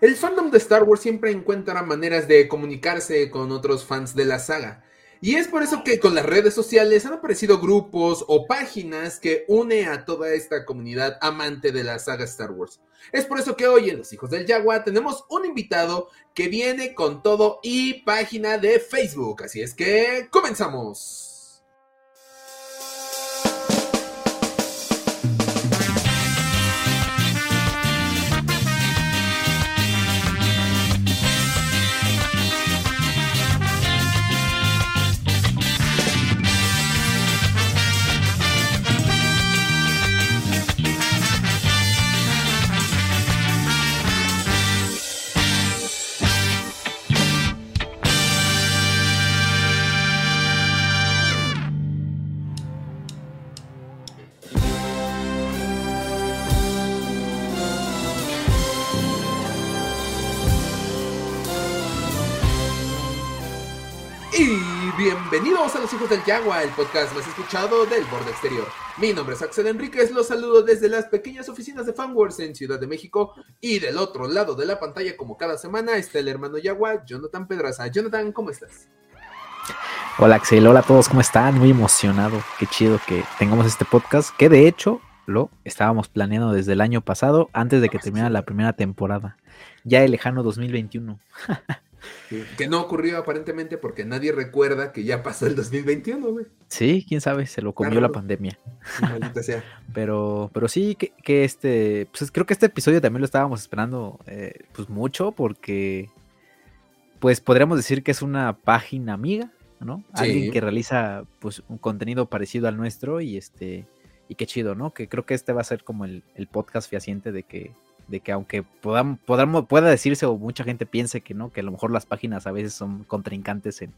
El fandom de Star Wars siempre encuentra maneras de comunicarse con otros fans de la saga. Y es por eso que con las redes sociales han aparecido grupos o páginas que une a toda esta comunidad amante de la saga Star Wars. Es por eso que hoy en Los Hijos del Yagua tenemos un invitado que viene con todo y página de Facebook. Así es que comenzamos. A Los Hijos del Yagua, el podcast más escuchado del borde exterior. Mi nombre es Axel Enríquez, los saludo desde las pequeñas oficinas de Fanworks en Ciudad de México y del otro lado de la pantalla, como cada semana, está el hermano Yagua, Jonathan Pedraza. Jonathan, ¿cómo estás? Hola Axel, hola a todos, ¿cómo están? Muy emocionado, qué chido que tengamos este podcast, que de hecho lo estábamos planeando desde el año pasado, antes de que terminara la primera temporada, ya el lejano 2021. Que no ocurrió aparentemente porque nadie recuerda que ya pasó el 2021, güey. Sí, quién sabe, se lo comió la pandemia. sea. Pero, pero sí, que, este, pues creo que este episodio también lo estábamos esperando eh, pues mucho porque, pues podríamos decir que es una página amiga, ¿no? Alguien que realiza pues un contenido parecido al nuestro y este, y qué chido, ¿no? Que creo que este va a ser como el, el podcast fehaciente de que de que aunque podamos, podamos, pueda decirse o mucha gente piense que no, que a lo mejor las páginas a veces son contrincantes en,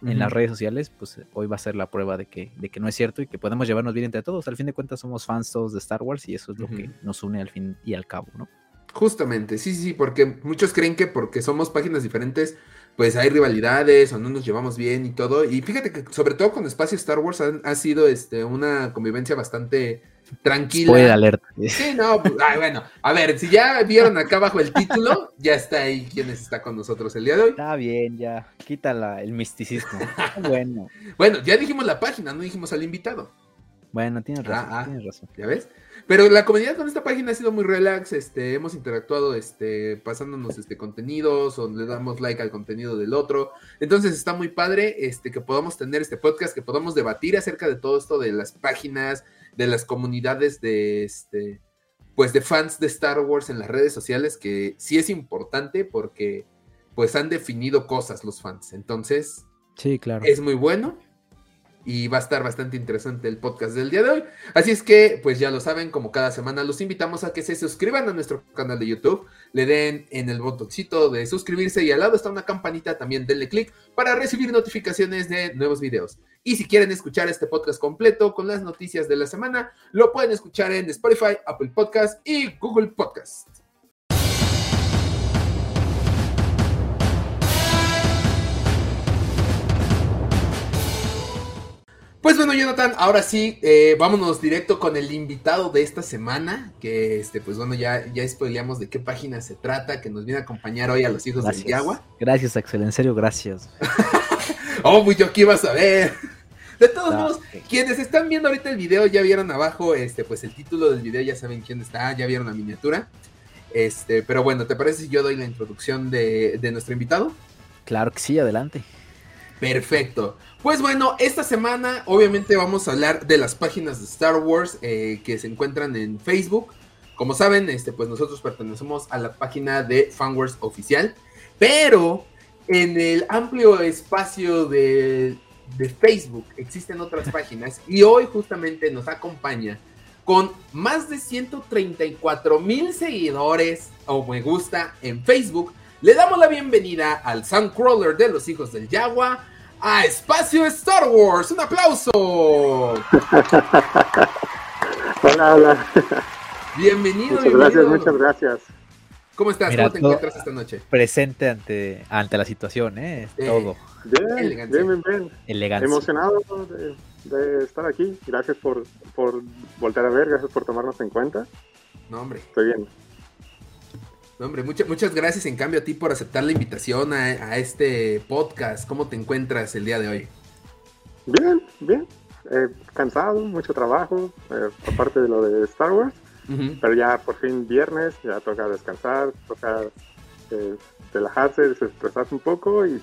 las redes sociales, pues hoy va a ser la prueba de que, de que no es cierto y que podemos llevarnos bien entre todos. Al fin de cuentas somos fans todos de Star Wars y eso es lo que nos une al fin y al cabo, ¿no? Justamente, sí, sí, porque muchos creen que porque somos páginas diferentes, pues hay rivalidades o no nos llevamos bien y todo. Y fíjate que sobre todo con Espacio Star Wars ha, sido este, una convivencia bastante tranquila. Puede alerta. Sí, no, pues, bueno, a ver, si ya vieron acá abajo el título, ya está ahí quién está con nosotros el día de hoy. Está bien, ya, quítala el misticismo. bueno. Bueno, ya dijimos la página, no dijimos al invitado. Bueno, tienes razón, ah, ah, tienes razón. ¿Ya ves? Pero la comunidad con esta página ha sido muy relax, este, hemos interactuado, este, pasándonos este contenidos, o le damos like al contenido del otro. Entonces está muy padre, este, que podamos tener este podcast, que podamos debatir acerca de todo esto de las páginas, de las comunidades de este pues de fans de Star Wars en las redes sociales que sí es importante porque pues han definido cosas los fans. Entonces, sí, claro. Es muy bueno y va a estar bastante interesante el podcast del día de hoy. Así es que, pues ya lo saben, como cada semana los invitamos a que se suscriban a nuestro canal de YouTube, le den en el botoncito de suscribirse y al lado está una campanita, también denle clic para recibir notificaciones de nuevos videos. Y si quieren escuchar este podcast completo con las noticias de la semana, lo pueden escuchar en Spotify, Apple Podcast y Google Podcast. Pues bueno, Jonathan, ahora sí, eh, vámonos directo con el invitado de esta semana, que este, pues bueno, ya, ya spoileamos de qué página se trata, que nos viene a acompañar hoy a los hijos del Yagua. Gracias, Axel, en serio, gracias. oh, pues yo qué iba a saber. De todos modos, quienes están viendo ahorita el video ya vieron abajo, este, pues el título del video, ya saben quién está, ya vieron la miniatura. Este, pero bueno, ¿te parece si yo doy la introducción de, de nuestro invitado? Claro que sí, adelante. Perfecto. Pues bueno, esta semana obviamente vamos a hablar de las páginas de Star Wars eh, que se encuentran en Facebook. Como saben, este, pues nosotros pertenecemos a la página de Fanwars oficial, pero en el amplio espacio de, de Facebook existen otras páginas y hoy justamente nos acompaña con más de 134 mil seguidores o me gusta en Facebook. Le damos la bienvenida al Soundcrawler de los hijos del Yagua, a Espacio Star Wars. Un aplauso. hola, hola. Bienvenido. Muchas gracias, muchas gracias. ¿Cómo estás? ¿Cómo te encuentras esta noche? Presente ante, ante la situación, ¿eh? Todo. Bien, bien, bien, bien. Emocionado de, estar aquí. Gracias por, por volver a ver, gracias por tomarnos en cuenta. No, hombre. Estoy bien. hombre, muchas gracias en cambio a ti por aceptar la invitación a, este podcast. ¿Cómo te encuentras el día de hoy? Bien, bien. Eh, cansado, mucho trabajo, eh, aparte de lo de Star Wars. Pero ya por fin viernes, ya toca descansar, toca eh, relajarse, desestresarse un poco y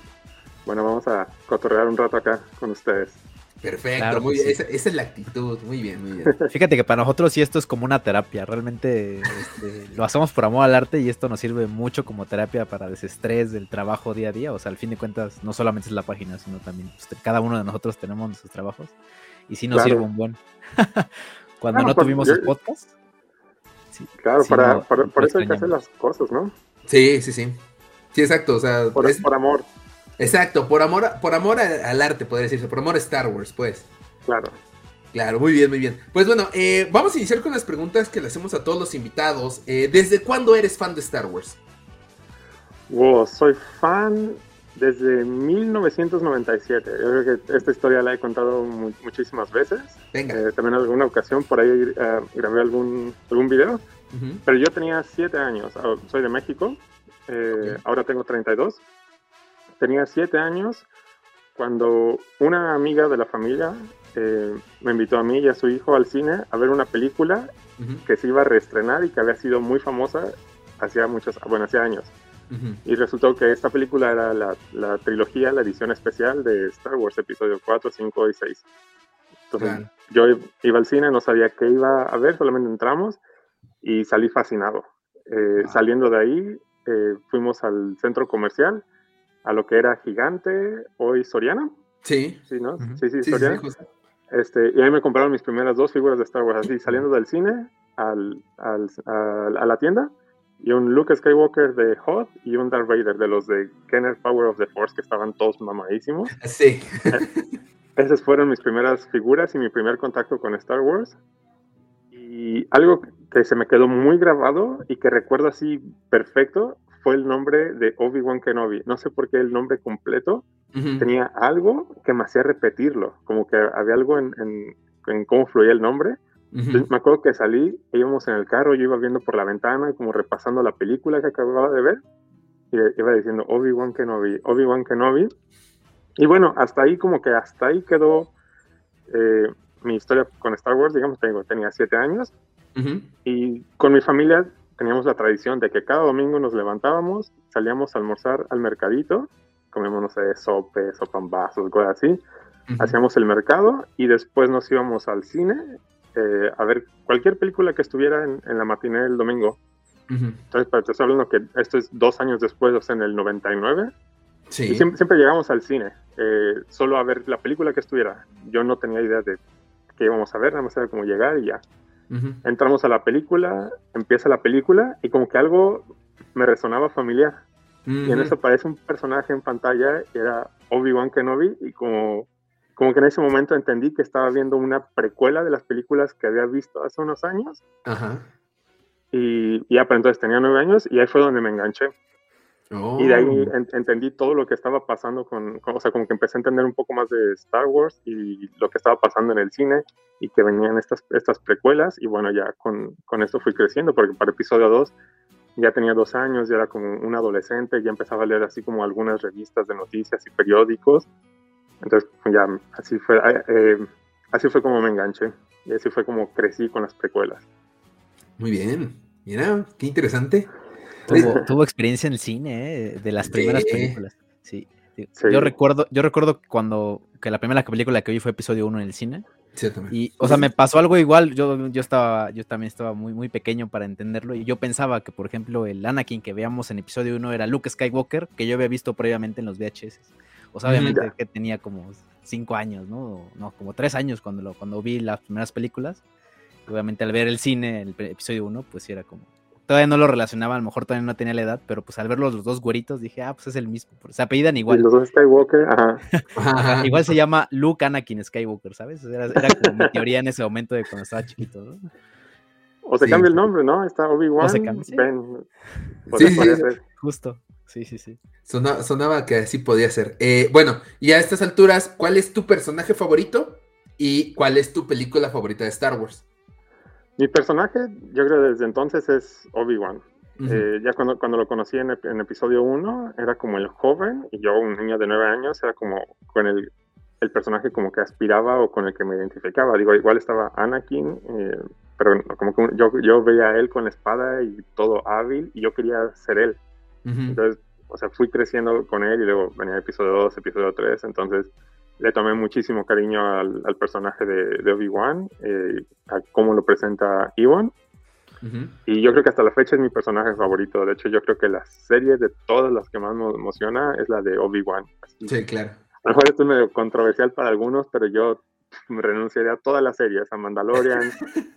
bueno, vamos a cotorrear un rato acá con ustedes. Perfecto, muy bien. Esa, es la actitud, muy bien, muy bien. Fíjate que para nosotros sí esto es como una terapia, realmente este, lo hacemos por amor al arte y esto nos sirve mucho como terapia para desestrés del trabajo día a día, o sea, al fin de cuentas no solamente es la página, sino también pues, cada uno de nosotros tenemos nuestros trabajos y sí nos sirve un buen. Cuando no pues, tuvimos el podcast. claro, para, por eso hay que hacer las cosas, ¿no? Sí, sí, sí. Sí, exacto, o sea, por, es, por amor. Exacto, por amor, por amor al arte, podría decirse, por amor a Star Wars, pues. Claro. Claro, muy bien, muy bien. Pues bueno, eh, vamos a iniciar con las preguntas que le hacemos a todos los invitados. Eh, ¿Desde cuándo eres fan de Star Wars? Wow, soy fan desde 1997. Yo creo que esta historia la he contado muchísimas veces. Venga. Eh, también en alguna ocasión por ahí grabé algún, algún video. Pero yo tenía 7 años. Ah, soy de México. Ahora tengo 32 tenía siete años cuando una amiga de la familia eh, me invitó a mí y a su hijo al cine a ver una película que se iba a reestrenar y que había sido muy famosa hacía muchos, bueno, hacía años. Y resultó que esta película era la, trilogía, la edición especial de Star Wars, episodio 4, 5 y 6. Entonces yo iba al cine, no sabía qué iba a ver, solamente entramos y salí fascinado. Eh, saliendo de ahí, eh, fuimos al centro comercial a lo que era Gigante, hoy Soriana. Sí. Sí, ¿no? Sí, sí, Soriana. este, y ahí me compraron mis primeras dos figuras de Star Wars, así, saliendo del cine al, al, a la tienda, y un Luke Skywalker de Hot y un Darth Vader de los de Kenner Power of the Force, que estaban todos mamadísimos. Sí. Esas fueron mis primeras figuras y mi primer contacto con Star Wars. Y algo que se me quedó muy grabado y que recuerdo así perfecto fue el nombre de Obi-Wan Kenobi. No sé por qué el nombre completo tenía algo que me hacía repetirlo, como que había algo en, cómo fluía el nombre. me acuerdo que salí, íbamos en el carro, yo iba viendo por la ventana, como repasando la película que acababa de ver, y iba diciendo Obi-Wan Kenobi, Obi-Wan Kenobi. Y bueno, hasta ahí, como que hasta ahí quedó eh, mi historia con Star Wars, digamos, tengo, tenía siete años, y con mi familia teníamos la tradición de que cada domingo nos levantábamos, salíamos a almorzar al mercadito, comíamos, no sé, sope, sopambazos, cosas así, hacíamos el mercado y después nos íbamos al cine eh, a ver cualquier película que estuviera en, la matiné del domingo. Entonces, para te estoy hablando que esto es dos años después, o sea, en el 99. Sí. Y siempre, siempre llegamos al cine, eh, solo a ver la película que estuviera. Yo no tenía idea de qué íbamos a ver, nada más era como llegar y ya. Entramos a la película, empieza la película y como que algo me resonaba familiar. Y en eso aparece un personaje en pantalla, era Obi-Wan Kenobi, y como, como que en ese momento entendí que estaba viendo una precuela de las películas que había visto hace unos años. Y, y ya, pero entonces tenía nueve años y ahí fue donde me enganché. Y de ahí oh. entendí todo lo que estaba pasando con, o sea, como que empecé a entender un poco más de Star Wars y lo que estaba pasando en el cine y que venían estas, estas precuelas y bueno, ya con, con esto fui creciendo porque para episodio 2 ya tenía dos años, ya era como un adolescente, ya empezaba a leer así como algunas revistas de noticias y periódicos. Entonces, ya así fue, eh, eh, así fue como me enganché y así fue como crecí con las precuelas. Muy bien, mira, qué interesante. Tuvo, experiencia en el cine, ¿eh? de las primeras películas. Sí. Yo recuerdo, yo recuerdo cuando que la primera película que vi fue episodio 1 en el cine. Sí, y, o sea, me pasó algo igual. Yo, yo estaba, yo también estaba muy, muy pequeño para entenderlo. Y yo pensaba que, por ejemplo, el Anakin que veíamos en episodio 1 era Luke Skywalker, que yo había visto previamente en los VHS. O sea, obviamente que tenía como 5 años, ¿no? No, como 3 años cuando, lo, cuando vi las primeras películas. Obviamente al ver el cine, el episodio 1, pues era como, todavía no lo relacionaba, a lo mejor todavía no tenía la edad, pero pues al verlos los dos güeritos dije, ah, pues es el mismo. Se apellidan igual. los dos Skywalker, ajá. igual se llama Luke Anakin Skywalker, ¿sabes? Era, como mi teoría en ese momento de cuando estaba chiquito, ¿no? O se cambia el nombre, ¿no? Está Obi-Wan. se cambia. Sí, sí, justo. Sí, sí, sí. Sonaba, que así podía ser. Eh, bueno, y a estas alturas, ¿cuál es tu personaje favorito? ¿Y cuál es tu película favorita de Star Wars? Mi personaje, yo creo desde entonces es Obi-Wan. Eh, ya cuando, cuando lo conocí en, en episodio 1, era como el joven, y yo, un niño de 9 años, era como con el, el, personaje como que aspiraba o con el que me identificaba. Digo, igual estaba Anakin, eh, pero como que yo, yo veía a él con la espada y todo hábil, y yo quería ser él. Entonces, o sea, fui creciendo con él y luego venía episodio 2, episodio 3, entonces le tomé muchísimo cariño al, al personaje de, de Obi-Wan, eh, a cómo lo presenta Ewan. Y yo creo que hasta la fecha es mi personaje favorito. De hecho, yo creo que la serie de todas las que más me emociona es la de Obi-Wan. Sí, claro. A lo mejor esto es medio controversial para algunos, pero yo renunciaría a todas las series, a Mandalorian,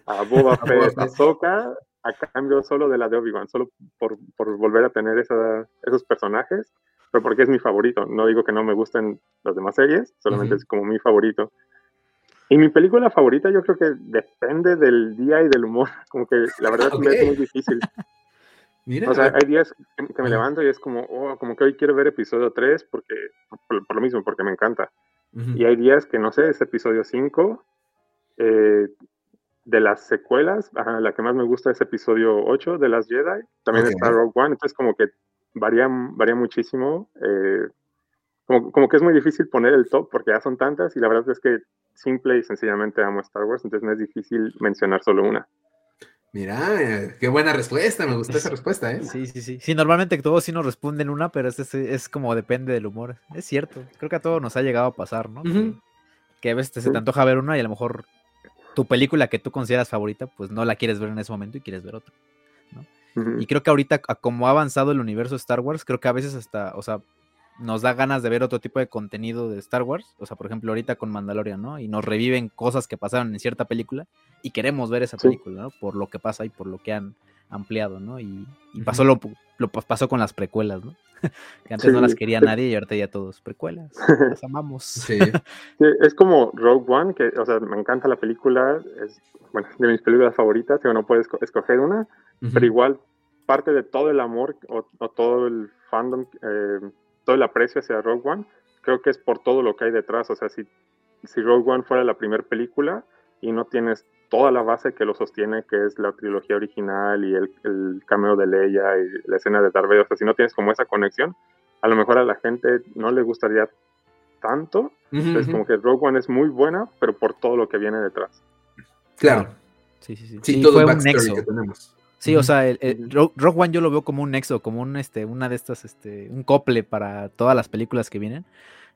a Boba Fett, a Soka, a cambio solo de la de Obi-Wan, solo por, por, volver a tener esa, esos personajes, pero porque es mi favorito. No digo que no me gusten las demás series, solamente es como mi favorito. Y mi película favorita yo creo que depende del día y del humor, como que la verdad es muy difícil. Mira. O sea, hay días que me levanto y es como, oh, como que hoy quiero ver episodio 3 porque, por, lo mismo, porque me encanta. Y hay días que, no sé, es episodio 5. Eh, de las secuelas, la que más me gusta es episodio 8 de las Jedi. También está Rogue One, entonces como que varía, varía muchísimo. Eh, como, como, que es muy difícil poner el top porque ya son tantas y la verdad es que simple y sencillamente amo Star Wars, entonces no es difícil mencionar solo una. Mira, qué buena respuesta, me gustó esa respuesta, ¿eh? Sí, sí, sí. Sí, normalmente todos sí nos responden una, pero es, es, como depende del humor. Es cierto, creo que a todos nos ha llegado a pasar, ¿no? que, a veces se te antoja ver una y a lo mejor tu película que tú consideras favorita, pues no la quieres ver en ese momento y quieres ver otra, Y creo que ahorita, como ha avanzado el universo de Star Wars, creo que a veces hasta, o sea, nos da ganas de ver otro tipo de contenido de Star Wars. O sea, por ejemplo, ahorita con Mandalorian, ¿no? Y nos reviven cosas que pasaron en cierta película y queremos ver esa película, ¿no? Por lo que pasa y por lo que han ampliado, ¿no? Y, pasó lo, lo, pasó con las precuelas, ¿no? que antes no las quería nadie y ahorita ya todos precuelas. Las amamos. Sí. es como Rogue One, que, o sea, me encanta la película, es, bueno, de mis películas favoritas, que no puedes escoger una, pero igual parte de todo el amor o, o todo el fandom eh, todo el aprecio hacia Rogue One, creo que es por todo lo que hay detrás. O sea, si, si Rogue One fuera la primera película y no tienes toda la base que lo sostiene, que es la trilogía original y el, el cameo de Leia y la escena de Darth Vader, o sea, si no tienes como esa conexión, a lo mejor a la gente no le gustaría tanto. Es como que Rogue One es muy buena, pero por todo lo que viene detrás. Claro. Sí, sí, sí. Sí, todo el que tenemos. Sí, o sea, el, Rock One yo lo veo como un nexo, como un este, una de estas, este, un cople para todas las películas que vienen.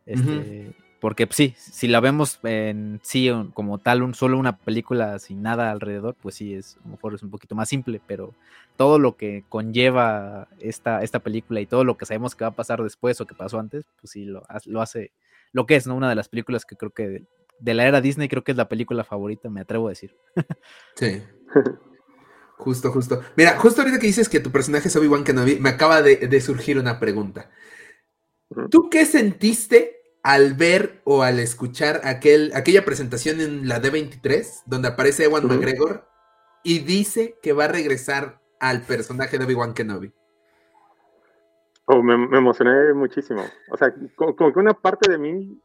Este, Porque pues, sí, si la vemos en sí como tal, un, solo una película sin nada alrededor, pues sí, es, a lo mejor es un poquito más simple, pero todo lo que conlleva esta, esta película y todo lo que sabemos que va a pasar después o que pasó antes, pues sí, lo, lo hace lo que es, ¿no? Una de las películas que creo que de, de la era Disney creo que es la película favorita, me atrevo a decir. Sí. Justo, justo. Mira, justo ahorita que dices que tu personaje es Obi-Wan Kenobi, me acaba de, surgir una pregunta. ¿Tú qué sentiste al ver o al escuchar aquel, aquella presentación en la D23 donde aparece Ewan McGregor y dice que va a regresar al personaje de Obi-Wan Kenobi? Oh, me, emocioné muchísimo. O sea, como, que una parte de mí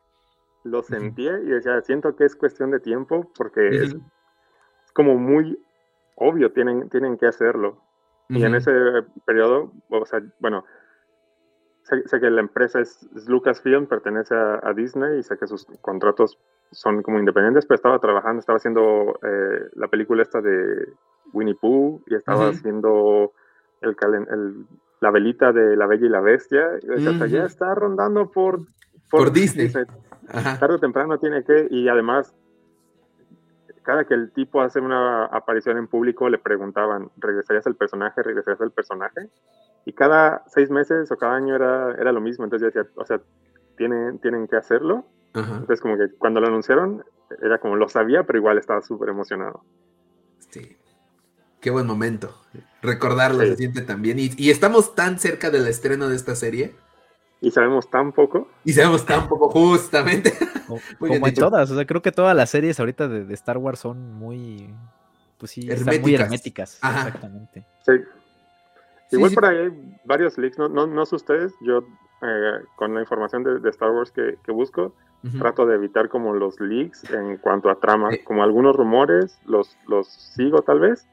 lo sentía y decía, siento que es cuestión de tiempo porque es como muy obvio, tienen, tienen que hacerlo. Y en ese periodo, o sea, bueno, sé, que la empresa es, Lucasfilm, pertenece a, Disney y sé que sus contratos son como independientes, pero estaba trabajando, estaba haciendo eh, la película esta de Winnie Pooh y estaba haciendo el, el, la velita de La Bella y la Bestia. Y ya está rondando por, por, Disney. Tarde o temprano tiene que, y además cada que el tipo hace una aparición en público le preguntaban, ¿regresarías al personaje? ¿Regresarías al personaje? Y cada seis meses o cada año era, era lo mismo. Entonces yo decía, o sea, tienen, tienen que hacerlo. Entonces como que cuando lo anunciaron, era como lo sabía, pero igual estaba súper emocionado. Sí. Qué buen momento. Recordarlo se siente también. Y, y estamos tan cerca del estreno de esta serie y sabemos tan poco. Y sabemos tan poco, justamente. Como, en todas, o sea, creo que todas las series ahorita de, Star Wars son muy, pues sí, herméticas. muy herméticas. Exactamente. Sí. Igual por ahí hay varios leaks, no, no, no sé ustedes, yo eh, con la información de, Star Wars que, busco, trato de evitar como los leaks en cuanto a trama, como algunos rumores, los, los sigo tal vez,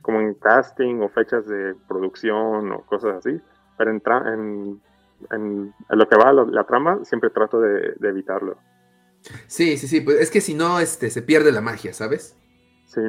como en casting o fechas de producción o cosas así, pero en, en, lo que va la, la trama siempre trato de, evitarlo. Sí, sí, sí, pues es que si no, este, se pierde la magia, ¿sabes? Sí,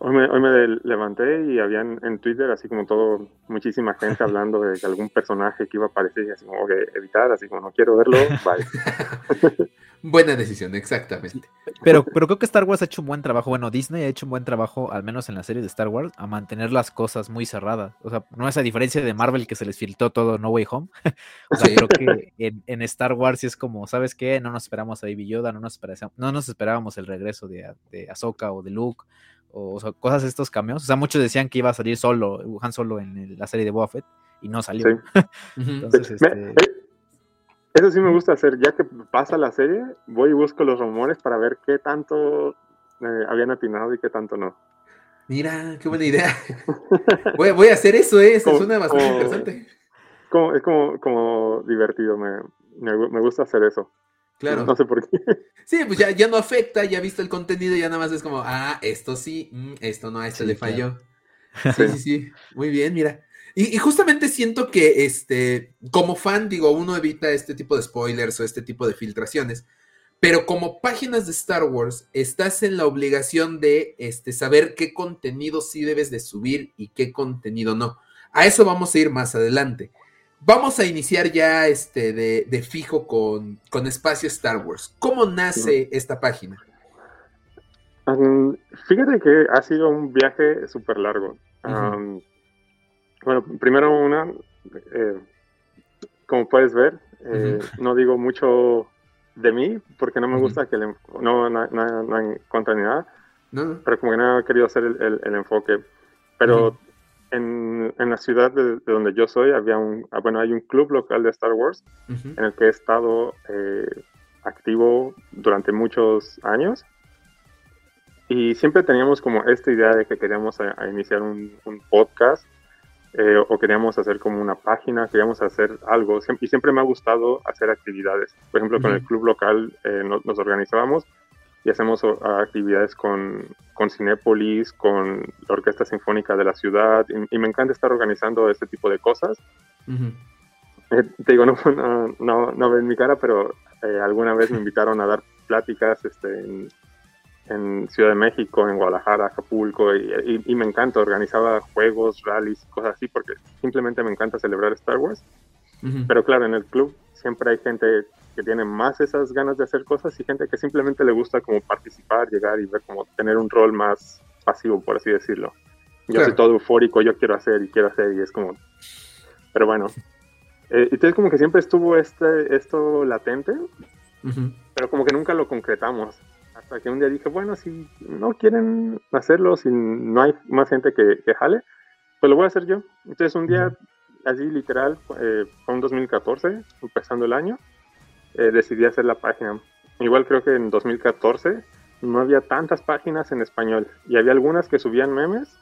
Hoy me, hoy me, levanté y habían en Twitter así como todo, muchísima gente hablando de algún personaje que iba a aparecer y así como que evitar, así como no quiero verlo, bye. Buena decisión, exactamente. Pero, pero creo que Star Wars ha hecho un buen trabajo, bueno, Disney ha hecho un buen trabajo, al menos en la serie de Star Wars, a mantener las cosas muy cerradas. O sea, no es a diferencia de Marvel que se les filtró todo No Way Home. o sea, creo que en, Star Wars sí es como, ¿sabes qué? No nos esperamos a Baby Yoda, no nos, esperábamos, no nos esperábamos el regreso de, de Ahsoka o de Luke o, cosas de estos cambios. O sea, muchos decían que iba a salir solo, Han Solo en la serie de Boba Fett y no salió. Entonces, este... Eso sí me gusta hacer, ya que pasa la serie, voy y busco los rumores para ver qué tanto eh, habían atinado y qué tanto no. Mira, qué buena idea. voy, a hacer eso, ¿eh? Eso suena bastante interesante. es como, como divertido, me, me, gusta hacer eso. Claro. No sé por qué. Sí, pues ya, ya no afecta, ya visto el contenido, ya nada más es como, ah, esto sí, mm, esto no, a esto le falló. Sí, sí, sí. Muy bien, mira. Y, justamente siento que, este, como fan, digo, uno evita este tipo de spoilers o este tipo de filtraciones, pero como páginas de Star Wars, estás en la obligación de este, saber qué contenido sí debes de subir y qué contenido no. A eso vamos a ir más adelante. Vamos a iniciar ya este de, fijo con, Espacio Star Wars. ¿Cómo nace esta página? fíjate que ha sido un viaje súper largo. bueno, primero una, eh, como puedes ver, eh, no digo mucho de mí porque no me gusta que no, no, no, hay contra ni nada, pero como que no he querido hacer el, enfoque. Pero en, en, la ciudad de, donde yo soy había un, ah, bueno, hay un club local de Star Wars en el que he estado eh, activo durante muchos años. Y siempre teníamos como esta idea de que queríamos a, iniciar un, podcast eh, o queríamos hacer como una página, queríamos hacer algo. y siempre me ha gustado hacer actividades. Por ejemplo, con el club local eh, nos organizábamos y hacemos actividades con, con Cinépolis, con la Orquesta Sinfónica de la ciudad, y, me encanta estar organizando este tipo de cosas. Eh, te digo, no, no, no, ven mi cara, pero eh, alguna vez me invitaron a dar pláticas este, en, en, Ciudad de México, en Guadalajara, Acapulco, y, y, me encanta, organizaba juegos, rallies, cosas así, porque simplemente me encanta celebrar Star Wars. Pero claro, en el club siempre hay gente que tiene más esas ganas de hacer cosas y gente que simplemente le gusta como participar, llegar y ver como tener un rol más pasivo, por así decirlo. Yo soy todo eufórico, yo quiero hacer y quiero hacer y es como... Pero bueno, eh, entonces como que siempre estuvo este, esto latente, pero como que nunca lo concretamos. Hasta que un día dije, bueno, si no quieren hacerlo, si no hay más gente que, que jale, pues lo voy a hacer yo. Entonces un día, así literal, eh, fue un 2014, empezando el año, eh, decidí hacer la página. Igual creo que en 2014 no había tantas páginas en español y había algunas que subían memes,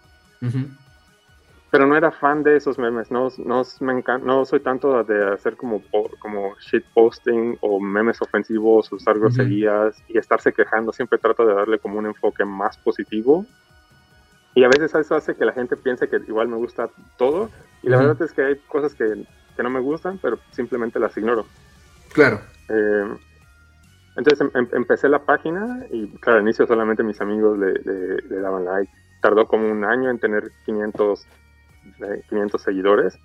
pero no era fan de esos memes. No, no, me no soy tanto de hacer como, como shit posting o memes ofensivos, usar groserías y estarse quejando. Siempre trato de darle como un enfoque más positivo. Y a veces eso hace que la gente piense que igual me gusta todo. Y la verdad es que hay cosas que, que no me gustan, pero simplemente las ignoro. Claro. Eh, entonces em, em, empecé la página y claro, al inicio solamente mis amigos le, daban like. Tardó como un año en tener 500, 500 eh, seguidores.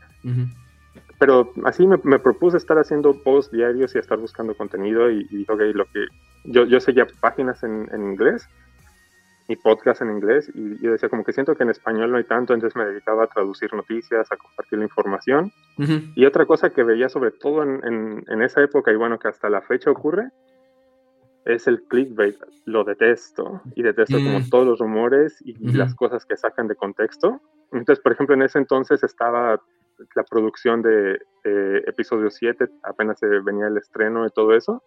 Pero así me, propuse estar haciendo posts diarios y estar buscando contenido y, dije, ok, lo que yo, yo seguía páginas en, inglés y podcast en inglés y yo decía como que siento que en español no hay tanto, entonces me dedicaba a traducir noticias, a compartir la información. Y otra cosa que veía sobre todo en, en, esa época y bueno que hasta la fecha ocurre es el clickbait. Lo detesto y detesto como mm. todos los rumores y las cosas que sacan de contexto. Entonces, por ejemplo, en ese entonces estaba la producción de episodio 7, apenas se venía el estreno y todo eso.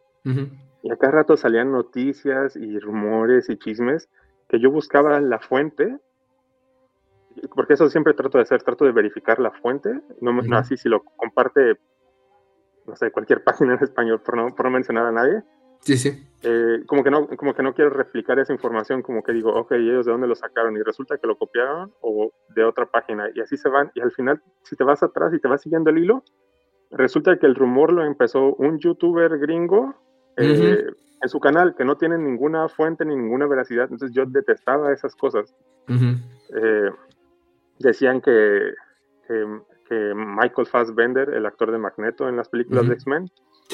Y a cada rato salían noticias y rumores y chismes que yo buscaba la fuente, porque eso siempre trato de hacer, trato de verificar la fuente, no, así si lo comparte, no sé, cualquier página en español, por no, por no mencionar a nadie, Sí, sí. Eh, como que no como que no quiero replicar esa información como que digo ok ellos de dónde lo sacaron y resulta que lo copiaron o de otra página y así se van y al final si te vas atrás y te vas siguiendo el hilo resulta que el rumor lo empezó un youtuber gringo eh, en su canal que no tiene ninguna fuente ni ninguna veracidad. Entonces yo detestaba esas cosas. Eh, decían que, que, Michael Fassbender el actor de Magneto en las películas de X-Men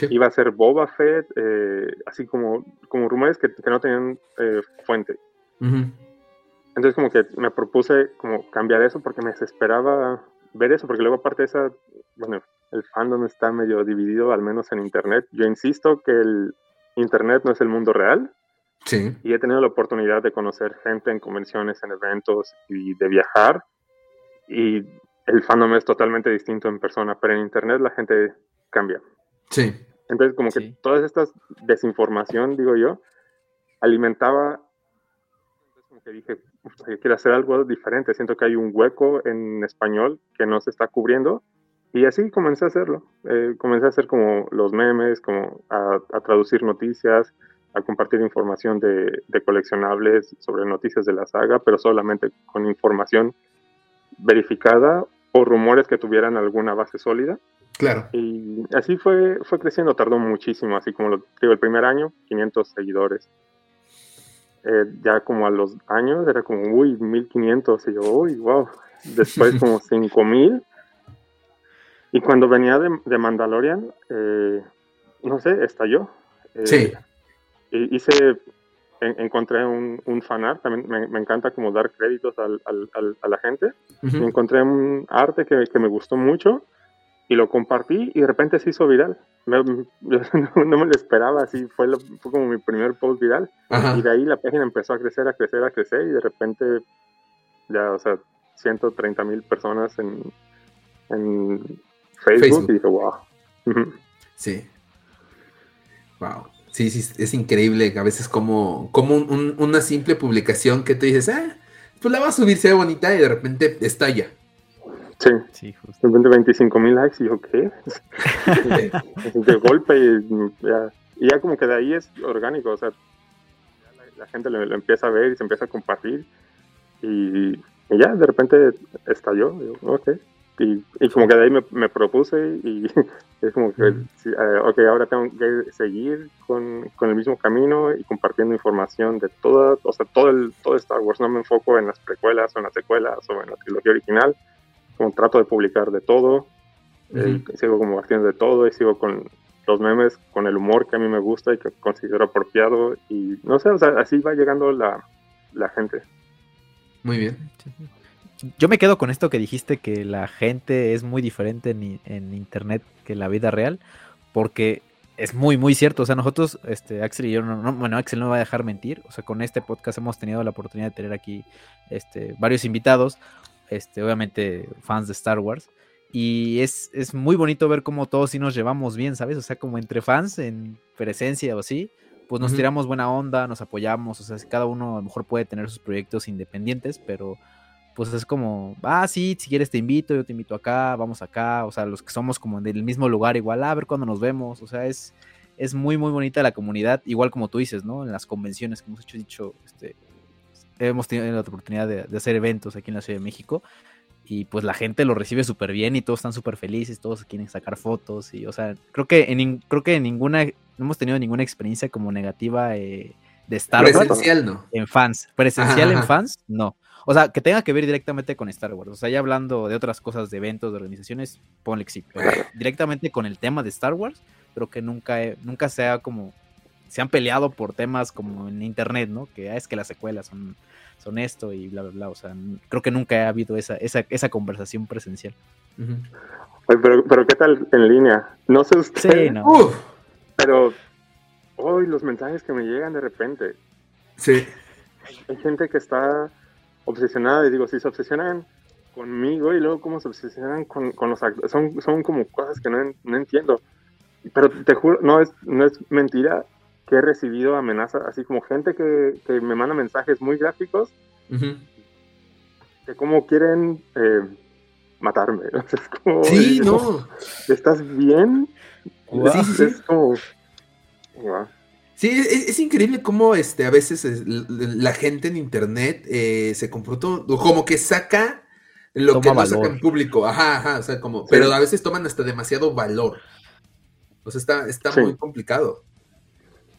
Iba a ser Boba Fett, eh, así como, como rumores que, no tenían eh, fuente. Entonces como que me propuse como cambiar eso porque me desesperaba ver eso, porque luego aparte de esa, bueno, el fandom está medio dividido, al menos en Internet. Yo insisto que el Internet no es el mundo real. Sí. Y he tenido la oportunidad de conocer gente en convenciones, en eventos y de viajar. Y el fandom es totalmente distinto en persona, pero en Internet la gente cambia. Sí. Entonces, como que todas estas desinformación, digo yo, alimentaba. Entonces, como que dije, yo quiero hacer algo diferente. Siento que hay un hueco en español que no se está cubriendo. Y así comencé a hacerlo. Eh, comencé a hacer como los memes, como a, traducir noticias, a compartir información de, de, coleccionables sobre noticias de la saga, pero solamente con información verificada o rumores que tuvieran alguna base sólida. Claro. Y así fue, fue creciendo, tardó muchísimo, así como lo digo, el primer año, 500 seguidores. Eh, ya como a los años era como, uy, 1500, y yo, uy, wow. Después como 5000. Y cuando venía de, de Mandalorian, eh, no sé, estalló. Eh, sí. Y hice, encontré un, un fanart, también me, encanta como dar créditos al, al, a la gente. Encontré un arte que, que me gustó mucho y lo compartí y de repente se hizo viral. no, me lo esperaba, así fue, fue como mi primer post viral. Y de ahí la página empezó a crecer, a crecer, a crecer y de repente ya, o sea, 130 mil personas en, en Facebook, y dije, wow. sí. Wow. Sí, sí, es increíble a veces como, como una simple publicación que te dices, ah, pues la va a subir, sea bonita y de repente estalla. Sí, sí justo. De 25 mil likes y yo, ¿qué? de golpe y ya, y ya como que de ahí es orgánico, o sea, la, gente lo, empieza a ver y se empieza a compartir y, ya de repente estalló, y ok. Y, y, como que de ahí me, me propuse y es como que, eh, ok, ahora tengo que seguir con, con, el mismo camino y compartiendo información de toda, o sea, todo el todo Star Wars, no me enfoco en las precuelas o en las secuelas o en la trilogía original, como trato de publicar de todo, eh, sigo como haciendo de todo y sigo con los memes, con el humor que a mí me gusta y que considero apropiado y no sé, o sea, así va llegando la, gente. Muy bien. Yo me quedo con esto que dijiste que la gente es muy diferente en, en internet que la vida real, porque es muy, muy cierto. O sea, nosotros, este, Axel y yo, no, bueno, Axel no me va a dejar mentir. O sea, con este podcast hemos tenido la oportunidad de tener aquí este, varios invitados este, obviamente fans de Star Wars. Y es, es, muy bonito ver cómo todos sí nos llevamos bien, ¿sabes? O sea, como entre fans en presencia o así, pues nos tiramos buena onda, nos apoyamos, o sea, cada uno a lo mejor puede tener sus proyectos independientes, pero pues es como, ah, sí, si quieres te invito, yo te invito acá, vamos acá, o sea, los que somos como del mismo lugar, igual, a ver cuándo nos vemos, o sea, es, es muy, muy bonita la comunidad, igual como tú dices, ¿no? En las convenciones que hemos hecho, dicho, este, hemos tenido la oportunidad de, hacer eventos aquí en la Ciudad de México y pues la gente lo recibe súper bien y todos están súper felices, todos quieren sacar fotos y, o sea, creo que en, creo que ninguna, no hemos tenido ninguna experiencia como negativa eh, de Star Wars. Presencial, ¿no? En fans. Presencial en fans, no. O sea, que tenga que ver directamente con Star Wars. O sea, ya hablando de otras cosas, de eventos, de organizaciones, ponle que sí. Pero directamente con el tema de Star Wars, creo que nunca, nunca se ha como se han peleado por temas como en internet, ¿no? Que ah, es que las secuelas son, son esto y bla, bla, bla. O sea, creo que nunca ha habido esa, esa, esa conversación presencial. pero, pero, ¿qué tal en línea? No sé usted. Sí, no. pero hoy los mensajes que me llegan de repente. Sí. Hay gente que está obsesionada y digo, si se obsesionan conmigo y luego cómo se obsesionan con, con los actores, son, son como cosas que no, no entiendo. Pero te juro, no es, no es mentira que he recibido amenazas, así como gente que, me manda mensajes muy gráficos de cómo quieren eh, matarme. sí, no. ¿Estás bien? Sí, sí, es como... Sí, es, increíble cómo este, a veces la gente en internet eh, se comporta como que saca lo que no saca en público. Ajá, ajá, o sea, como, pero a veces toman hasta demasiado valor. O sea, está, está muy complicado.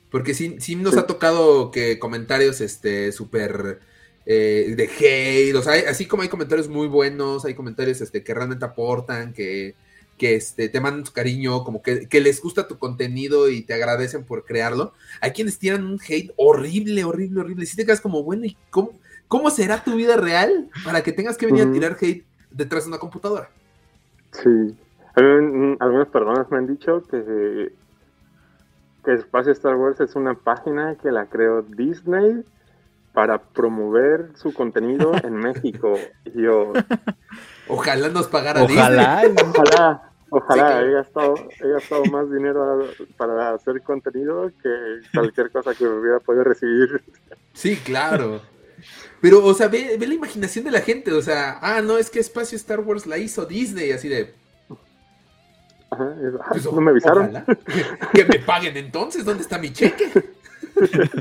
Porque sí, sí nos ha tocado que comentarios este súper eh, de hate, o sea, así como hay comentarios muy buenos, hay comentarios este, que realmente aportan, que que este, te mandan su cariño, como que, les gusta tu contenido y te agradecen por crearlo. Hay quienes tiran un hate horrible, horrible, horrible. Si te quedas como, bueno, ¿y cómo, cómo será tu vida real para que tengas que venir a tirar hate detrás de una computadora? Sí. Algunas personas me han dicho que, que Espacio Star Wars es una página que la creó Disney para promover su contenido en México. Y yo... Ojalá nos pagara Ojalá. Ojalá. Ojalá he, gastado, he gastado más dinero para hacer contenido que cualquier cosa que hubiera podido recibir. Sí, claro. Pero, o sea, ve, la imaginación de la gente. O sea, ah, no, es que Espacio Star Wars la hizo Disney, así de. Ajá, pues, no me avisaron. Que me paguen entonces, ¿dónde está mi cheque?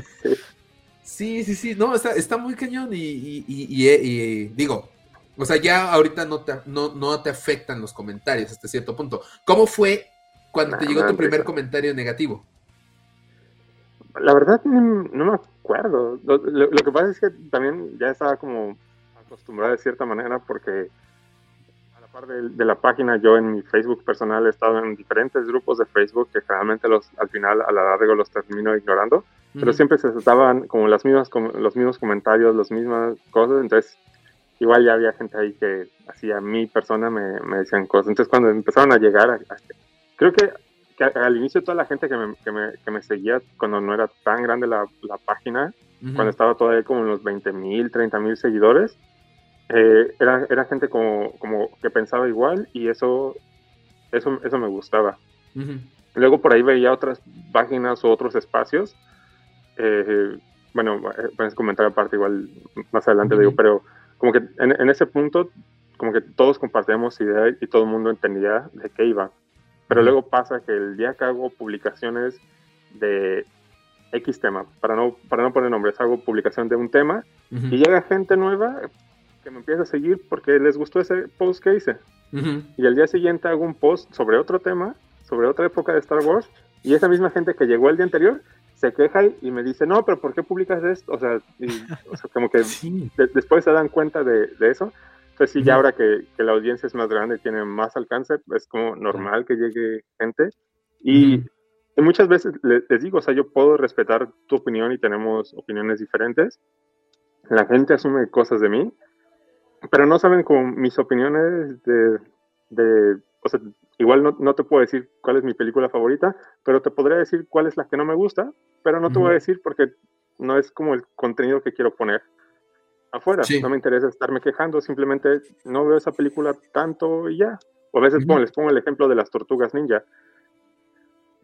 Sí, sí, sí, no, está, está muy cañón y, y, y digo, o sea, ya ahorita no te, no, no te afectan los comentarios hasta cierto punto. ¿Cómo fue cuando te llegó tu primer comentario negativo? La verdad no me acuerdo. Lo, que pasa es que también ya estaba como acostumbrada de cierta manera porque a la par de, la página yo en mi Facebook personal he estado en diferentes grupos de Facebook que generalmente los al final a la largo los termino ignorando, pero siempre se estaban como las mismas los mismos comentarios, las mismas cosas, entonces igual ya había gente ahí que hacía mi persona me, me, decían cosas. Entonces cuando empezaron a llegar, creo que, al inicio toda la gente que me, que me, que me seguía cuando no era tan grande la, la página, cuando estaba todavía como en los 20 mil, 30 mil seguidores, eh, era, era gente como, como que pensaba igual y eso, eso, eso me gustaba. Luego por ahí veía otras páginas o otros espacios. Eh, bueno, puedes comentar aparte igual más adelante, digo, pero como que en, ese punto, como que todos compartíamos idea y todo el mundo entendía de qué iba. Pero luego pasa que el día que hago publicaciones de X tema, para no, para no poner nombres, hago publicación de un tema y llega gente nueva que me empieza a seguir porque les gustó ese post que hice. Y al día siguiente hago un post sobre otro tema, sobre otra época de Star Wars, y esa misma gente que llegó el día anterior se queja y, me dice, no, pero ¿por qué publicas esto? O sea, como que después se dan cuenta de, eso. Entonces, sí, ya ahora que, la audiencia es más grande y tiene más alcance, es como normal que llegue gente. Y, muchas veces les, digo, o sea, yo puedo respetar tu opinión y tenemos opiniones diferentes. La gente asume cosas de mí, pero no saben como mis opiniones de, de o sea, igual no, no, te puedo decir cuál es mi película favorita, pero te podría decir cuál es la que no me gusta, pero no te voy a decir porque no es como el contenido que quiero poner afuera. No me interesa estarme quejando, simplemente no veo esa película tanto y ya. O a veces les pongo el ejemplo de las tortugas ninja.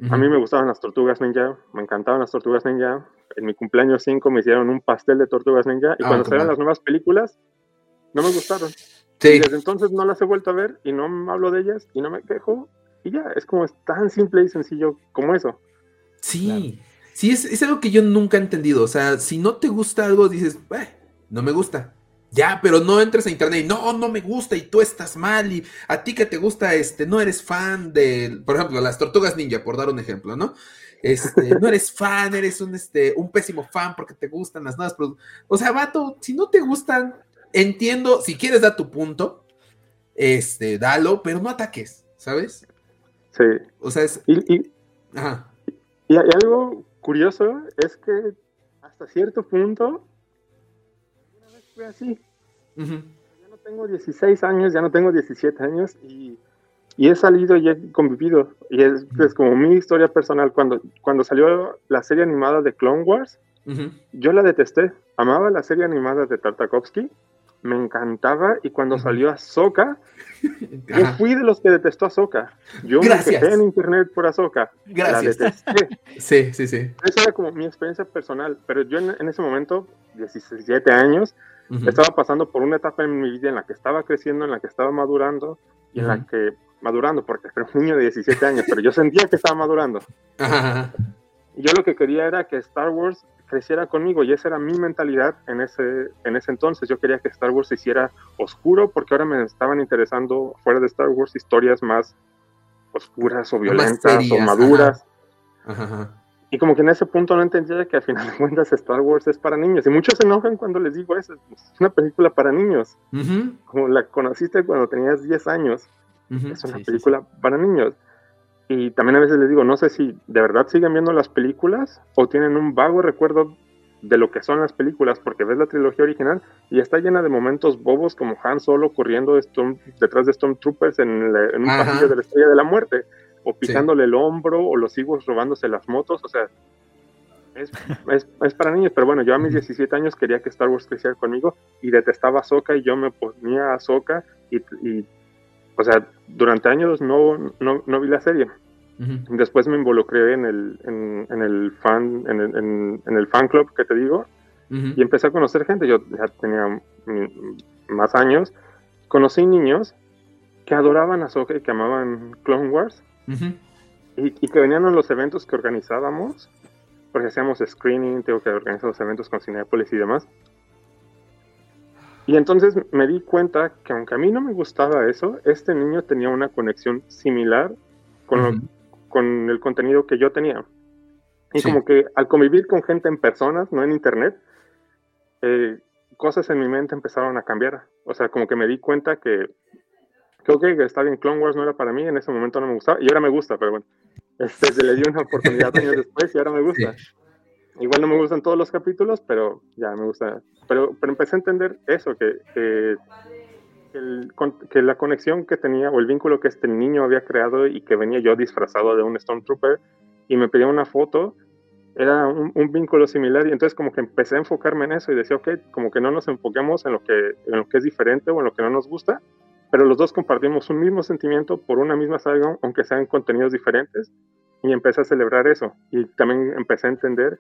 A mí me gustaban las tortugas ninja, me encantaban las tortugas ninja. En mi cumpleaños 5 me hicieron un pastel de tortugas ninja y ah, cuando salieron las nuevas películas, no me gustaron. Y desde entonces no las he vuelto a ver y no hablo de ellas y no me quejo y ya, es como es tan simple y sencillo como eso. Sí, Sí, es, algo que yo nunca he entendido. O sea, si no te gusta algo, dices, eh, no me gusta. Ya, pero no entres a internet y no, no me gusta y tú estás mal y a ti que te gusta, este, no eres fan de, por ejemplo, las tortugas ninja, por dar un ejemplo, ¿no? Este, no eres fan, eres un, este, un pésimo fan porque te gustan las nuevas O sea, vato, si no te gustan, entiendo, si quieres dar tu punto, este, dalo, pero no ataques, ¿sabes? Sí. O sea, es... Y, Ajá. y hay algo curioso es que hasta cierto punto, una vez fue así. Ya no tengo 16 años, ya no tengo 17 años y, y he salido y he convivido. Y es, como mi historia personal. Cuando, cuando salió la serie animada de Clone Wars, yo la detesté. Amaba la serie animada de Tartakovsky me encantaba y cuando salió Ahsoka, yo fui de los que detestó a Ahsoka. Yo me quedé en internet por Ahsoka. Gracias. La detesté. Sí, sí, sí. Esa era como mi experiencia personal, pero yo en, ese momento, 17 años, estaba pasando por una etapa en mi vida en la que estaba creciendo, en la que estaba madurando y en la que madurando, porque era un niño de 17 años, pero yo sentía que estaba madurando. yo lo que quería era que Star Wars creciera conmigo y esa era mi mentalidad en ese, en ese entonces. Yo quería que Star Wars se hiciera oscuro porque ahora me estaban interesando fuera de Star Wars historias más oscuras o violentas o maduras. Y como que en ese punto no entendía que al final de cuentas Star Wars es para niños. Y muchos se enojan cuando les digo eso. Es una película para niños. Como la conociste cuando tenías 10 años. Es una película para niños. Y también a veces les digo, no sé si de verdad siguen viendo las películas o tienen un vago recuerdo de lo que son las películas, porque ves la trilogía original y está llena de momentos bobos como Han Solo corriendo detrás de Stormtroopers en, en un pasillo de la Estrella de la Muerte, o pisándole el hombro, o los higos robándose las motos, o sea, es, es, para niños, pero bueno, yo a mis 17 años quería que Star Wars creciera conmigo y detestaba a Soka y yo me ponía a Soka y, y o sea, durante años no, no, no vi la serie. Después me involucré en el, en, el fan, en el, en, el fan club que te digo, y empecé a conocer gente. Yo ya tenía más años. Conocí niños que adoraban a Soka y que amaban Clone Wars. y, que venían a los eventos que organizábamos, porque hacíamos screening, tengo que organizar los eventos con Cinepolis y demás. Y entonces me di cuenta que aunque a mí no me gustaba eso, este niño tenía una conexión similar con, con el contenido que yo tenía. Y como que al convivir con gente en personas, no en internet, eh, cosas en mi mente empezaron a cambiar. O sea, como que me di cuenta que, que, que está bien, Clone Wars no era para mí, en ese momento no me gustaba, y ahora me gusta, pero bueno, este, se le dio una oportunidad años después y ahora me gusta. Igual no me gustan todos los capítulos, pero ya me gusta. Pero, pero empecé a entender eso, que, que, la conexión que tenía o el vínculo que este niño había creado y que venía yo disfrazado de un Stormtrooper y me pedía una foto, era un, vínculo similar y entonces como que empecé a enfocarme en eso y decía, ok, como que no nos enfoquemos en lo que, en lo que es diferente o en lo que no nos gusta, pero los dos compartimos un mismo sentimiento por una misma saga, aunque sean contenidos diferentes, y empecé a celebrar eso. Y también empecé a entender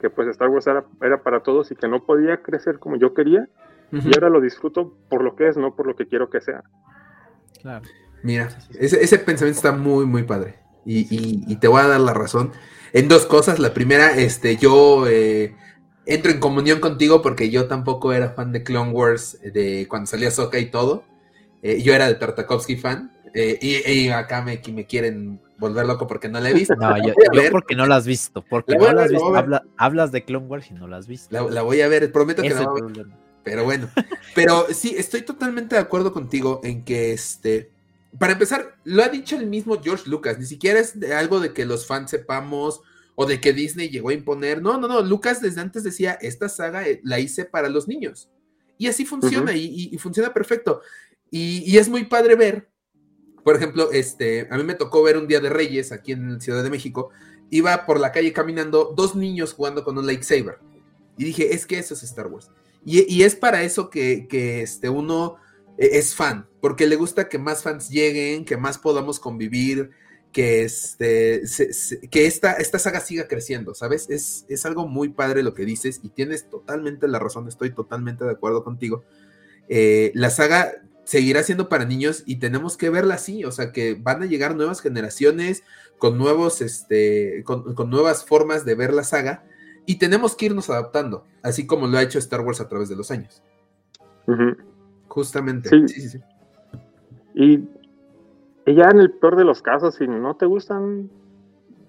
que pues Star Wars era, era, para todos y que no podía crecer como yo quería. Y ahora lo disfruto por lo que es, no por lo que quiero que sea. Claro. Mira, ese, ese pensamiento está muy, muy padre. Y, y, te voy a dar la razón en dos cosas. La primera, este, yo eh, entro en comunión contigo porque yo tampoco era fan de Clone Wars de cuando salía Soka y todo. Eh, yo era de Tartakovsky fan. Eh, y, acá me, me quieren volver loco porque no la he visto. No, yo, porque no la has visto. Porque no la has visto. hablas de Clone Wars y no la has visto. La, voy a ver, prometo que no. Pero bueno, pero sí, estoy totalmente de acuerdo contigo en que este. Para empezar, lo ha dicho el mismo George Lucas, ni siquiera es algo de que los fans sepamos o de que Disney llegó a imponer. No, no, no, Lucas desde antes decía, esta saga eh, la hice para los niños. Y así funciona y, funciona perfecto. Y, y, es muy padre ver por ejemplo, este, a mí me tocó ver un día de Reyes aquí en Ciudad de México. Iba por la calle caminando dos niños jugando con un lightsaber. Y dije, es que eso es Star Wars. Y, es para eso que, este, uno e, es fan, porque le gusta que más fans lleguen, que más podamos convivir, que, este, que esta, esta saga siga creciendo, ¿sabes? Es, es algo muy padre lo que dices y tienes totalmente la razón, estoy totalmente de acuerdo contigo. Eh, la saga seguirá siendo para niños y tenemos que verla así, o sea, que van a llegar nuevas generaciones con nuevos, este, con, nuevas formas de ver la saga y tenemos que irnos adaptando, así como lo ha hecho Star Wars a través de los años. Justamente. Sí. Sí, sí, y, ya en el peor de los casos, si no te gustan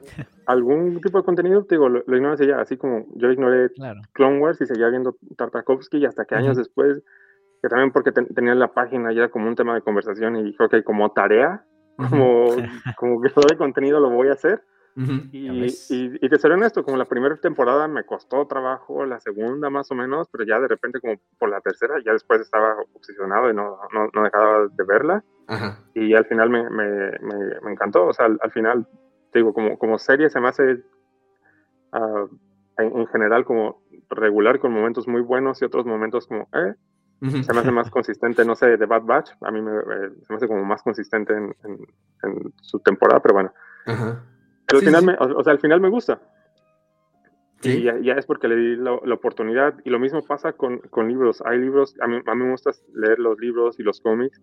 algún tipo de contenido, te digo, lo, ignoras ya, así como yo ignoré Clone Wars y seguía viendo Tartakovsky y hasta que años después que también porque tenía la página ya como un tema de conversación y dijo, ok, como tarea, como, como que todo el contenido lo voy a hacer. y, y, y, te seré honesto, como la primera temporada me costó trabajo, la segunda más o menos, pero ya de repente como por la tercera, ya después estaba obsesionado y no, no, no dejaba de verla. Y al final me, me, me, encantó, o sea, al, final, te digo, como, como serie se me hace ah, en, en, general como regular con momentos muy buenos y otros momentos como, eh, se me hace más consistente, no sé, de Bad Batch, a mí me, eh, se me hace como más consistente en, su temporada, pero bueno. Pero al final, Me, o, sea, al final me gusta. Y ya, es porque le di la, oportunidad. Y lo mismo pasa con, con libros. Hay libros, a mí, a mí, me gusta leer los libros y los cómics.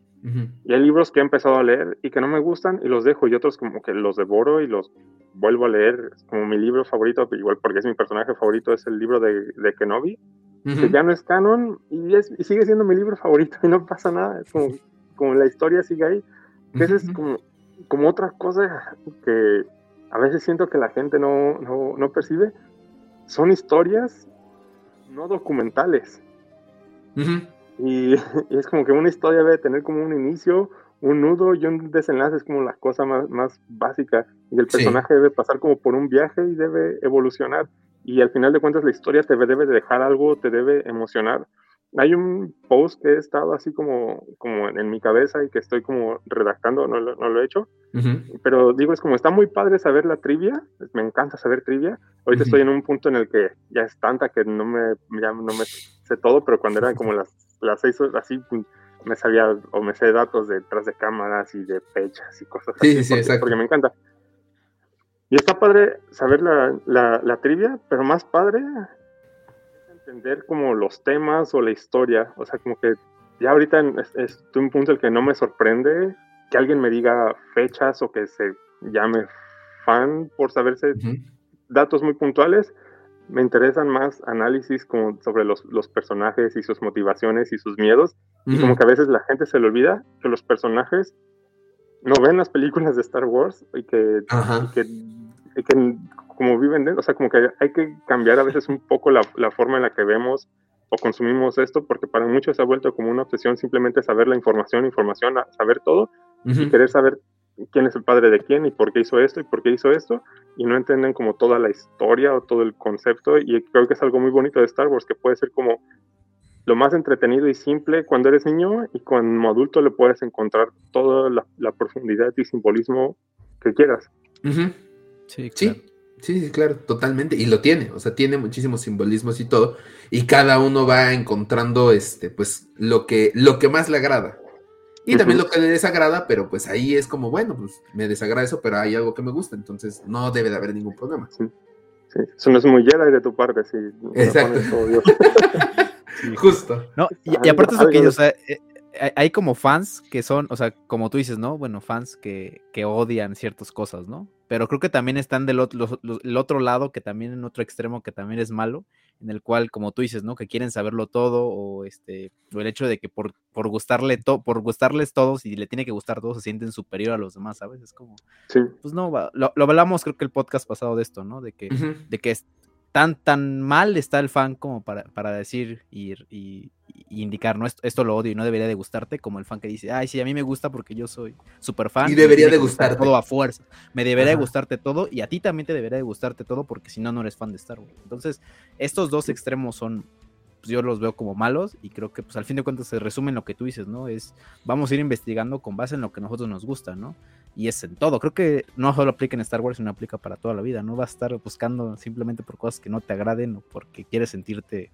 Y hay libros que he empezado a leer y que no me gustan y los dejo. Y otros como que los devoro y los vuelvo a leer. como mi libro favorito, igual porque es mi personaje favorito, es el libro de, de Kenobi. Que ya no es canon y, es, y, sigue siendo mi libro favorito y no pasa nada. Es como, como la historia sigue ahí. Esa es como, como otra cosa que a veces siento que la gente no, no, no percibe son historias no documentales. y, es como que una historia debe tener como un inicio, un nudo y un desenlace, es como la cosa más, más básica. Y el personaje debe pasar como por un viaje y debe evolucionar. Y al final de cuentas la historia te debe dejar algo, te debe emocionar. Hay un post que he estado así como, como en, mi cabeza y que estoy como redactando, no lo, no lo he hecho, pero digo, es como está muy padre saber la trivia, me encanta saber trivia, ahorita estoy en un punto en el que ya es tanta que no me, ya no me sé todo, pero cuando eran como las, las seis, así me sabía o me sé datos detrás de cámaras y de fechas y cosas así, sí, porque, porque me encanta. Y está padre saber la, la, la trivia, pero más padre entender como los temas o la historia. O sea, como que ya ahorita estoy en un punto en el que no me sorprende que alguien me diga fechas o que se llame fan por saberse datos muy puntuales. Me interesan más análisis como sobre los, los, personajes y sus motivaciones y sus miedos. Y como que a veces la gente se le olvida que los personajes no ven las películas de Star Wars y que, y que, que como viven, o sea, como que hay que cambiar a veces un poco la, la, forma en la que vemos o consumimos esto, porque para muchos se ha vuelto como una obsesión simplemente saber la información, información, saber todo y querer saber quién es el padre de quién y por qué hizo esto y por qué hizo esto, y no entienden como toda la historia o todo el concepto, y creo que es algo muy bonito de Star Wars, que puede ser como lo más entretenido y simple cuando eres niño y como adulto le puedes encontrar toda la, profundidad y simbolismo que quieras. Sí, claro. sí, Sí, claro, totalmente. Y lo tiene, o sea, tiene muchísimos simbolismos y todo. Y cada uno va encontrando, este, pues, lo que, lo que más le agrada. Y también lo que le desagrada, pero pues ahí es como, bueno, pues me desagrada eso, pero hay algo que me gusta, entonces no debe de haber ningún problema. Sí, sí. eso no es muy Jedi de tu parte, sí. Exacto. Justo. No, y, aparte de que, o sea, eh, hay como fans que son, o sea, como tú dices, ¿no? Bueno, fans que, que odian ciertas cosas, ¿no? Pero creo que también están del otro, el otro lado, que también en otro extremo, que también es malo, en el cual, como tú dices, ¿no? Que quieren saberlo todo, o este, o el hecho de que por, por gustarle to, por gustarles todos y le tiene que gustar todo, se sienten superior a los demás, ¿sabes? Es como, sí. pues no, lo, lo, hablamos creo que el podcast pasado de esto, ¿no? De que, de que tan, tan mal está el fan como para, para decir y, y, indicar, no, esto, lo odio y no debería de gustarte, como el fan que dice, ay, sí, a mí me gusta porque yo soy súper fan. Y debería de gustarte. Todo a fuerza. Me debería de gustarte todo y a ti también te debería de gustarte todo porque si no, no eres fan de Star Wars. Entonces, estos dos extremos son, pues yo los veo como malos y creo que pues al fin de cuentas se resume en lo que tú dices, ¿no? Es, vamos a ir investigando con base en lo que a nosotros nos gusta, ¿no? y es en todo. Creo que no solo aplica en Star Wars, sino aplica para toda la vida. No vas a estar buscando simplemente por cosas que no te agraden o porque quieres sentirte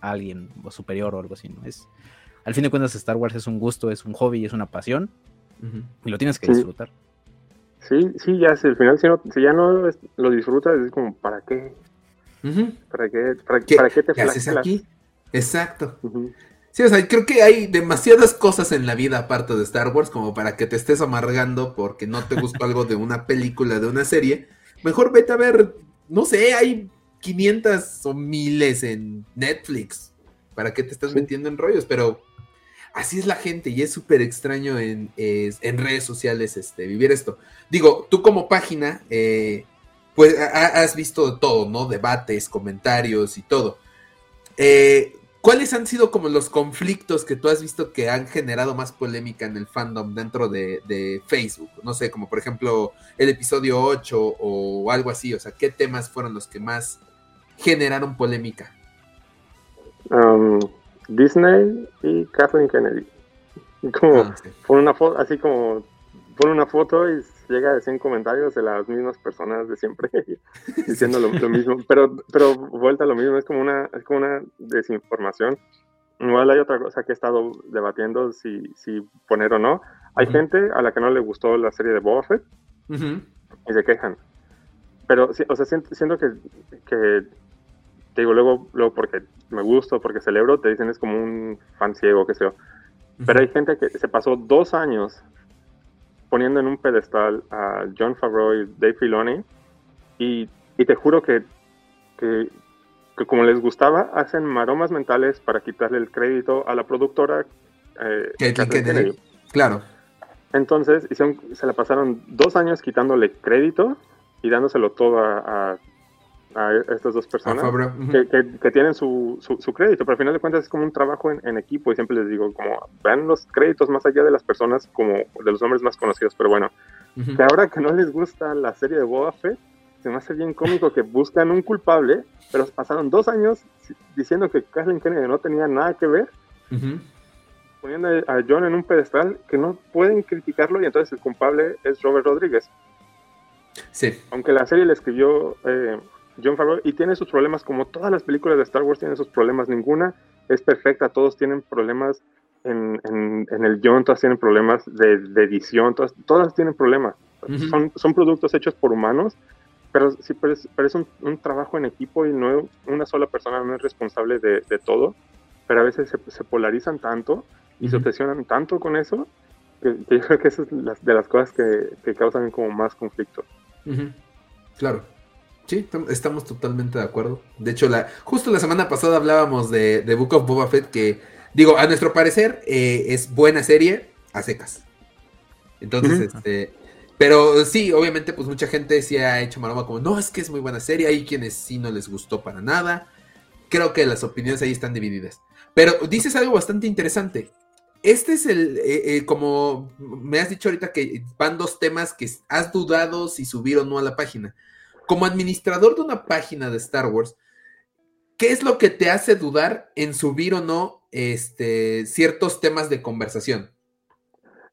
alguien o superior o algo así. ¿no? Es, al fin de cuentas, Star Wars es un gusto, es un hobby, es una pasión y lo tienes que disfrutar. Sí, sí, ya si al final si, ya no lo disfrutas, es como, ¿para qué? ¿Para qué, para, qué, te ¿qué haces aquí? Exacto. Sí, o sea, creo que hay demasiadas cosas en la vida aparte de Star Wars como para que te estés amargando porque no te gustó algo de una película, de una serie. Mejor vete a ver, no sé, hay 500 o miles en Netflix. ¿Para qué te estás metiendo en rollos? Pero así es la gente y es súper extraño en, en, redes sociales este, vivir esto. Digo, tú como página, eh, pues has visto todo, ¿no? Debates, comentarios y todo. Eh, ¿Cuáles han sido como los conflictos que tú has visto que han generado más polémica en el fandom dentro de, Facebook? No sé, como por ejemplo el episodio 8 o algo así. O sea, ¿qué temas fueron los que más generaron polémica? Um, Disney y Kathleen Kennedy. Como, ah, una foto, así como pone una foto y llega a 100 comentarios de las mismas personas de siempre diciendo lo, mismo, pero, pero vuelta a lo mismo, es como una, es como una desinformación. Igual hay otra cosa que he estado debatiendo si, si poner o no. Hay gente a la que no le gustó la serie de Boba Fett y se quejan. Pero, o sea, siento, que, que te digo, luego, luego porque me gusta, porque celebro, te dicen es como un fan ciego, que sea. Pero hay gente que se pasó dos años poniendo en un pedestal a John Favreau y Dave Filoni y, y te juro que, que, como les gustaba, hacen maromas mentales para quitarle el crédito a la productora. Eh, Claro. Entonces, se la pasaron dos años quitándole crédito y dándoselo todo a a estas dos personas que, tienen su, su, crédito, pero al final de cuentas es como un trabajo en, equipo y siempre les digo, como vean los créditos más allá de las personas, como de los nombres más conocidos, pero bueno, que ahora que no les gusta la serie de Boba Fett, se me hace bien cómico que buscan un culpable, pero pasaron dos años diciendo que Kathleen Kennedy no tenía nada que ver, poniendo a John en un pedestal que no pueden criticarlo y entonces el culpable es Robert Rodríguez. Sí. Aunque la serie le escribió... Eh, John Favreau, y tiene sus problemas, como todas las películas de Star Wars tienen sus problemas, ninguna es perfecta, todos tienen problemas en, en, el guion, todas tienen problemas de, edición, todas, todas tienen problemas. son, son productos hechos por humanos, pero sí, pero es, un, un, trabajo en equipo y no una sola persona no es responsable de, de todo, pero a veces se, se polarizan tanto y se obsesionan tanto con eso que, yo creo que esas es de las cosas que, que causan como más conflicto. Claro. Sí, estamos totalmente de acuerdo. De hecho, la, justo la semana pasada hablábamos de, de Book of Boba Fett, que, digo, a nuestro parecer eh, es buena serie a secas. Entonces, este. Pero sí, obviamente, pues mucha gente sí ha hecho maroma como, no, es que es muy buena serie. Hay quienes sí no les gustó para nada. Creo que las opiniones ahí están divididas. Pero dices algo bastante interesante. Este es el, eh, eh, como me has dicho ahorita que van dos temas que has dudado si subir o no a la página como administrador de una página de Star Wars, ¿qué es lo que te hace dudar en subir o no este, ciertos temas de conversación?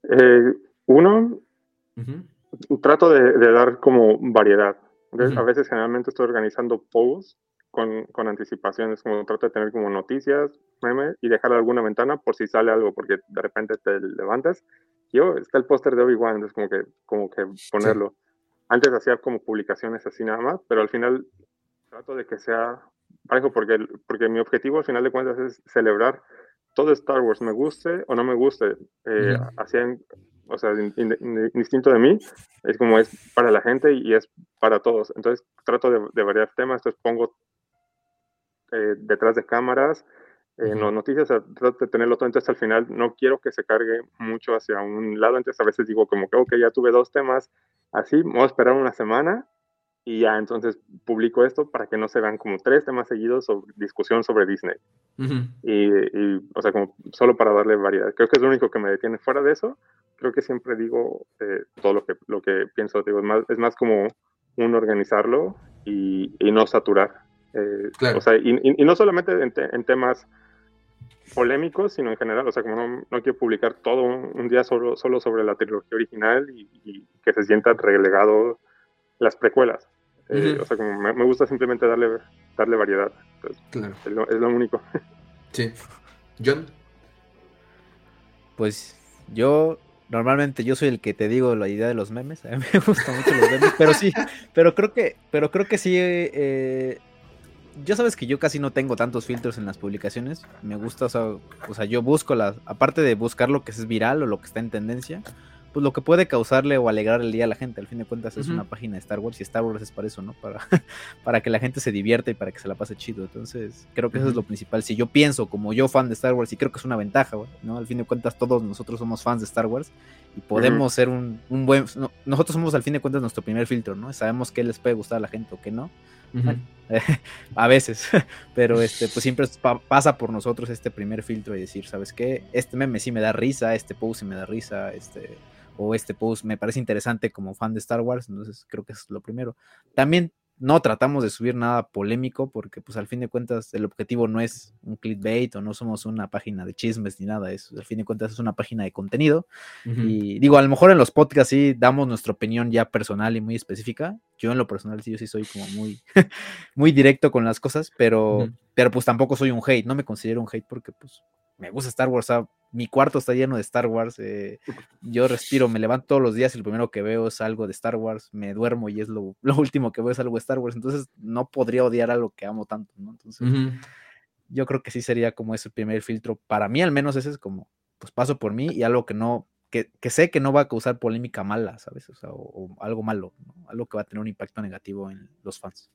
Eh, uno, trato de, dar como variedad. A veces generalmente estoy organizando posts con, con anticipaciones, como trato de tener como noticias, y dejar alguna ventana por si sale algo, porque de repente te levantas y oh, está el póster de Obi-Wan, entonces como que, como que ponerlo. Antes hacía como publicaciones así nada más, pero al final trato de que sea parejo porque, porque mi objetivo al final de cuentas es celebrar todo Star Wars, me guste o no me guste, eh, o sea, distinto de mí, es como es para la gente y es para todos. Entonces trato de, variar temas, entonces pongo eh, detrás de cámaras, en las noticias, trato de tenerlo todo, entonces al final no quiero que se cargue mucho hacia un lado, entonces a veces digo como que, ok, ya tuve dos temas, así, voy a esperar una semana y ya entonces publico esto para que no se vean como tres temas seguidos sobre discusión sobre Disney. y, o sea, como solo para darle variedad. Creo que es lo único que me detiene. Fuera de eso, creo que siempre digo eh, todo lo que, lo que pienso. Digo, es, más, es más como un organizarlo y, y no saturar. Eh, o sea, y, y, no solamente en, en temas polémicos, sino en general. O sea, como no, no quiero publicar todo un, día solo, solo sobre la trilogía original y, que se sienta relegado las precuelas. Eh, o sea, como me, gusta simplemente darle, darle variedad. claro. es, lo, único. Sí. John. Pues yo normalmente yo soy el que te digo la idea de los memes. A mí me gustan mucho los memes, pero sí, pero creo que, pero creo que sí eh, ya sabes que yo casi no tengo tantos filtros en las publicaciones. Me gusta, o sea, yo busco las, aparte de buscar lo que es viral o lo que está en tendencia, pues lo que puede causarle o alegrar el día a la gente. Al fin de cuentas es una página de Star Wars y Star Wars es para eso, ¿no? Para, para que la gente se divierta y para que se la pase chido. Entonces, creo que eso es lo principal. Si yo pienso como yo fan de Star Wars, y creo que es una ventaja, ¿no? Al fin de cuentas todos nosotros somos fans de Star Wars y podemos ser un, buen... nosotros somos al fin de cuentas nuestro primer filtro, ¿no? Sabemos qué les puede gustar a la gente o qué no. a veces, pero este, pues siempre pasa por nosotros este primer filtro y decir, ¿sabes qué? Este meme sí me da risa, este post sí me da risa, este, o este post me parece interesante como fan de Star Wars, entonces creo que es lo primero. También no tratamos de subir nada polémico porque pues al fin de cuentas el objetivo no es un clickbait o no somos una página de chismes ni nada, es al fin de cuentas es una página de contenido. Y digo, a lo mejor en los podcasts sí damos nuestra opinión ya personal y muy específica. Yo en lo personal sí yo sí soy como muy muy directo con las cosas, pero pero pues tampoco soy un hate, no me considero un hate porque pues me gusta Star Wars, mi cuarto está lleno de Star Wars. Eh, yo respiro, me levanto todos los días y lo primero que veo es algo de Star Wars. Me duermo y es lo, último que veo es algo de Star Wars. Entonces no podría odiar a lo que amo tanto, ¿no? Entonces yo creo que sí sería como ese primer filtro. Para mí al menos ese es como, pues paso por mí y algo que no, que, sé que no va a causar polémica mala, ¿sabes? O sea, o, algo malo, algo que va a tener un impacto negativo en los fans.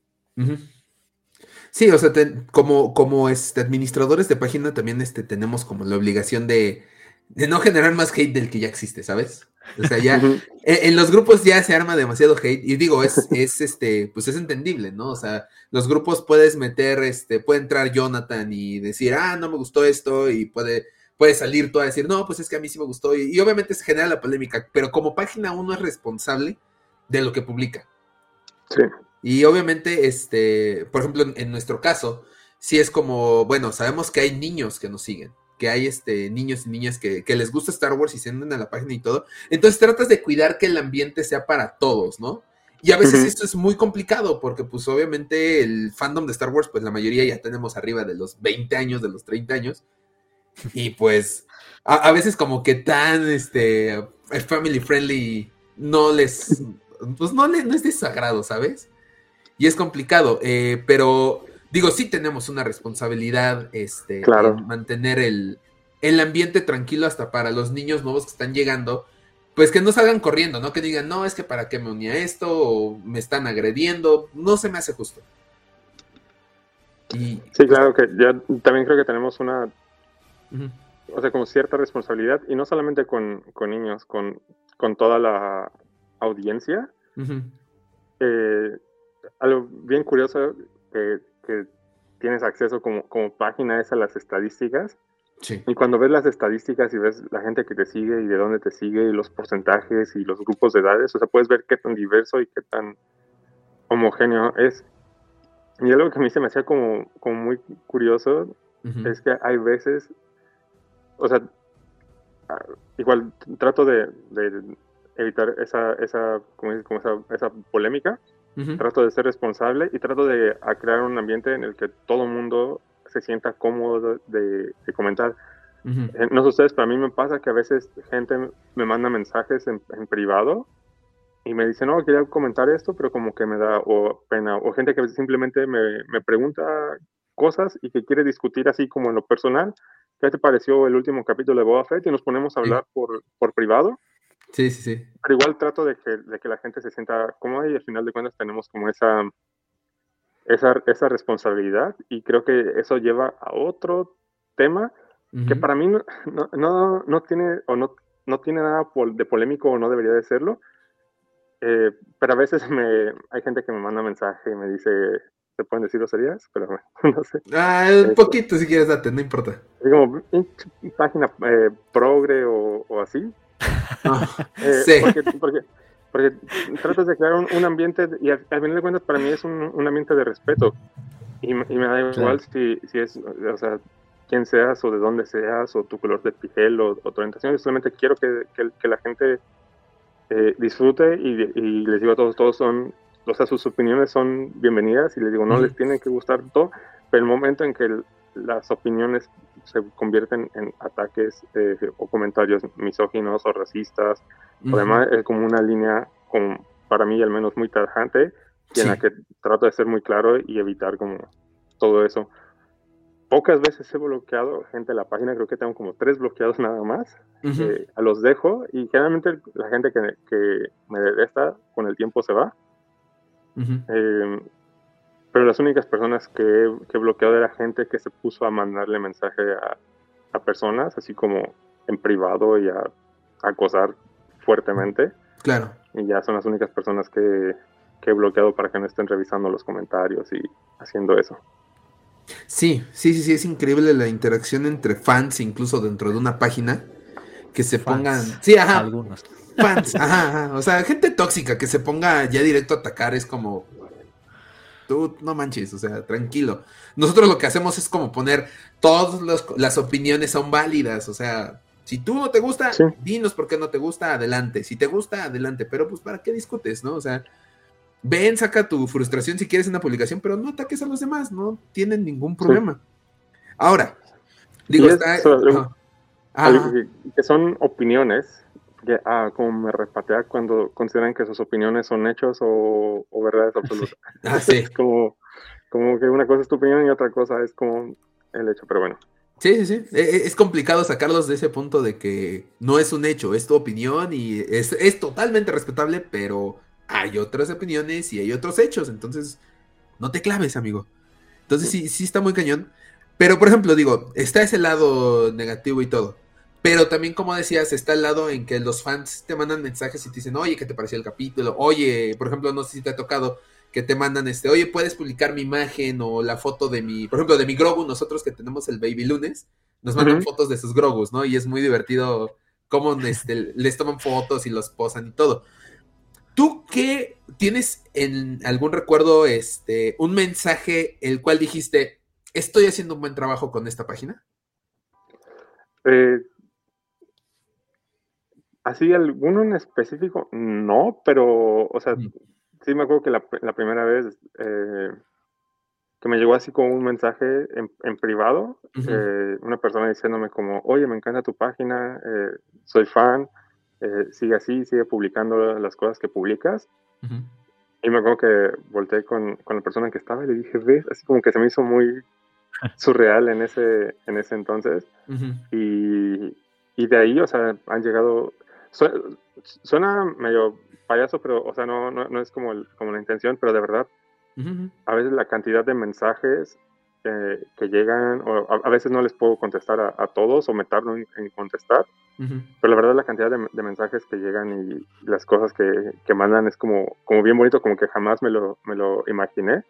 Sí, o sea, como, como este, administradores de página también este, tenemos como la obligación de, no generar más hate del que ya existe, ¿sabes? O sea, ya e, en, los grupos ya se arma demasiado hate y digo, es, es este, pues es entendible, ¿no? O sea, los grupos puedes meter, este, puede entrar Jonathan y decir, ah, no me gustó esto y puede, puede salir tú a decir, no, pues es que a mí sí me gustó y, y obviamente se genera la polémica, pero como página uno es responsable de lo que publica. Sí. Y obviamente, este, por ejemplo, en, nuestro caso, sí es como, bueno, sabemos que hay niños que nos siguen, que hay este, niños y niñas que, les gusta Star Wars y se andan a la página y todo. Entonces tratas de cuidar que el ambiente sea para todos, ¿no? Y a veces esto es muy complicado porque pues obviamente el fandom de Star Wars, pues la mayoría ya tenemos arriba de los 20 años, de los 30 años. Y pues a, veces como que tan este family friendly no les pues no, les, no es de sagrado, ¿sabes? Y es complicado, eh, pero digo, sí tenemos una responsabilidad este, en mantener el, ambiente tranquilo hasta para los niños nuevos que están llegando, pues que no salgan corriendo, ¿no? Que digan, no, es que para qué me unía esto, o me están agrediendo, no se me hace justo. Y, sí, claro que yo también creo que tenemos una, o sea, como cierta responsabilidad, y no solamente con, niños, con, con, toda la audiencia. eh, algo bien curioso que, tienes acceso como, como, página es a las estadísticas. Y cuando ves las estadísticas y ves la gente que te sigue y de dónde te sigue y los porcentajes y los grupos de edades, o sea, puedes ver qué tan diverso y qué tan homogéneo es. Y algo que a mí se me hacía como, como muy curioso es que hay veces, o sea, igual trato de, evitar esa, esa, como esa, esa polémica, Trato de ser responsable y trato de crear un ambiente en el que todo el mundo se sienta cómodo de, comentar. Eh, no sé ustedes, pero a mí me pasa que a veces gente me manda mensajes en, privado y me dice, no, quería comentar esto, pero como que me da o pena. O gente que simplemente me, me pregunta cosas y que quiere discutir así como en lo personal. ¿Qué te pareció el último capítulo de Boba Fett? Y nos ponemos a hablar por, por privado. Sí, sí, sí. Pero igual trato de que, de que la gente se sienta cómoda y al final de cuentas tenemos como esa, esa, esa responsabilidad y creo que eso lleva a otro tema que para mí no, no, no, tiene o no, no tiene nada de polémico o no debería de serlo, eh, pero a veces me, hay gente que me manda mensaje y me dice, ¿se pueden decir groserías? Pero no sé. Ah, un este, poquito si quieres date, no importa. Es como página eh, progre o, o así, eh, sí. Porque, porque, tratas de crear un, ambiente, y al, final de cuentas para mí es un, ambiente de respeto. Y, me da igual si, si, es, o sea, quién seas o de dónde seas o tu color de piel o, tu orientación. solamente quiero que, que, la gente eh, disfrute y, y, les digo a todos, todos son, o sea, sus opiniones son bienvenidas y les digo, no les tiene que gustar todo, pero el momento en que el, las opiniones se convierten en ataques eh, o comentarios misóginos o racistas. Además, es como una línea, como, para mí al menos, muy tajante, y en la que trato de ser muy claro y evitar como todo eso. Pocas veces he bloqueado gente de la página, creo que tengo como tres bloqueados nada más. Eh, a los dejo y generalmente la gente que, que me detesta con el tiempo se va. Pero las únicas personas que he, que bloqueado era gente que se puso a mandarle mensaje a, personas, así como en privado y a, acosar fuertemente. Claro. Y ya son las únicas personas que, he bloqueado para que no estén revisando los comentarios y haciendo eso. Sí, sí, sí, sí, es increíble la interacción entre fans, incluso dentro de una página, que se pongan... Sí, ajá. Algunos. Fans, ajá, ajá. O sea, gente tóxica que se ponga ya directo a atacar es como, tú no manches, o sea, tranquilo. Nosotros lo que hacemos es como poner todas las opiniones son válidas, o sea, si tú no te gusta, dinos por qué no te gusta, adelante. Si te gusta, adelante. Pero pues, ¿para qué discutes, no? O sea, ven, saca tu frustración si quieres en una publicación, pero no ataques a los demás, no tienen ningún problema. Ahora, digo, está... que, son opiniones, ah, como me repatea cuando consideran que sus opiniones son hechos o, verdades absolutas. Ah, es como, como que una cosa es tu opinión y otra cosa es como el hecho, pero bueno. Sí, sí, sí. E, e, es complicado sacarlos de ese punto de que no es un hecho, es tu opinión y es, es totalmente respetable, pero hay otras opiniones y hay otros hechos, entonces no te claves, amigo. Entonces sí, sí está muy cañón. Pero, por ejemplo, digo, está ese lado negativo y todo. Pero también, como decías, está el lado en que los fans te mandan mensajes y te dicen, oye, ¿qué te pareció el capítulo? Oye, por ejemplo, no sé si te ha tocado que te mandan este, oye, puedes publicar mi imagen o la foto de mi, por ejemplo, de mi Grogu, nosotros que tenemos el Baby Lunes, nos mandan fotos de sus Grogus, ¿no? Y es muy divertido cómo este, les toman fotos y los posan y todo. ¿Tú qué tienes en algún recuerdo este, un mensaje el cual dijiste, estoy haciendo un buen trabajo con esta página? Eh, así, alguno en específico, no, pero, o sea, mm. sí me acuerdo que la, primera vez eh, que me llegó así como un mensaje en, privado, eh, una persona diciéndome como, oye, me encanta tu página, soy fan, eh, sigue así, sigue publicando las cosas que publicas. Y me acuerdo que volteé con, con, la persona que estaba y le dije, ves, así como que se me hizo muy surreal en ese, en ese entonces. y, y, de ahí, o sea, han llegado, suena, medio payaso, pero, o sea, no, no, no es como, como la intención, pero de verdad, a veces la cantidad de mensajes eh, que llegan, o a, veces no les puedo contestar a, todos o me tardo en, contestar, pero la verdad la cantidad de, mensajes que llegan y las cosas que, que, mandan es como, como bien bonito, como que jamás me lo, me lo imaginé.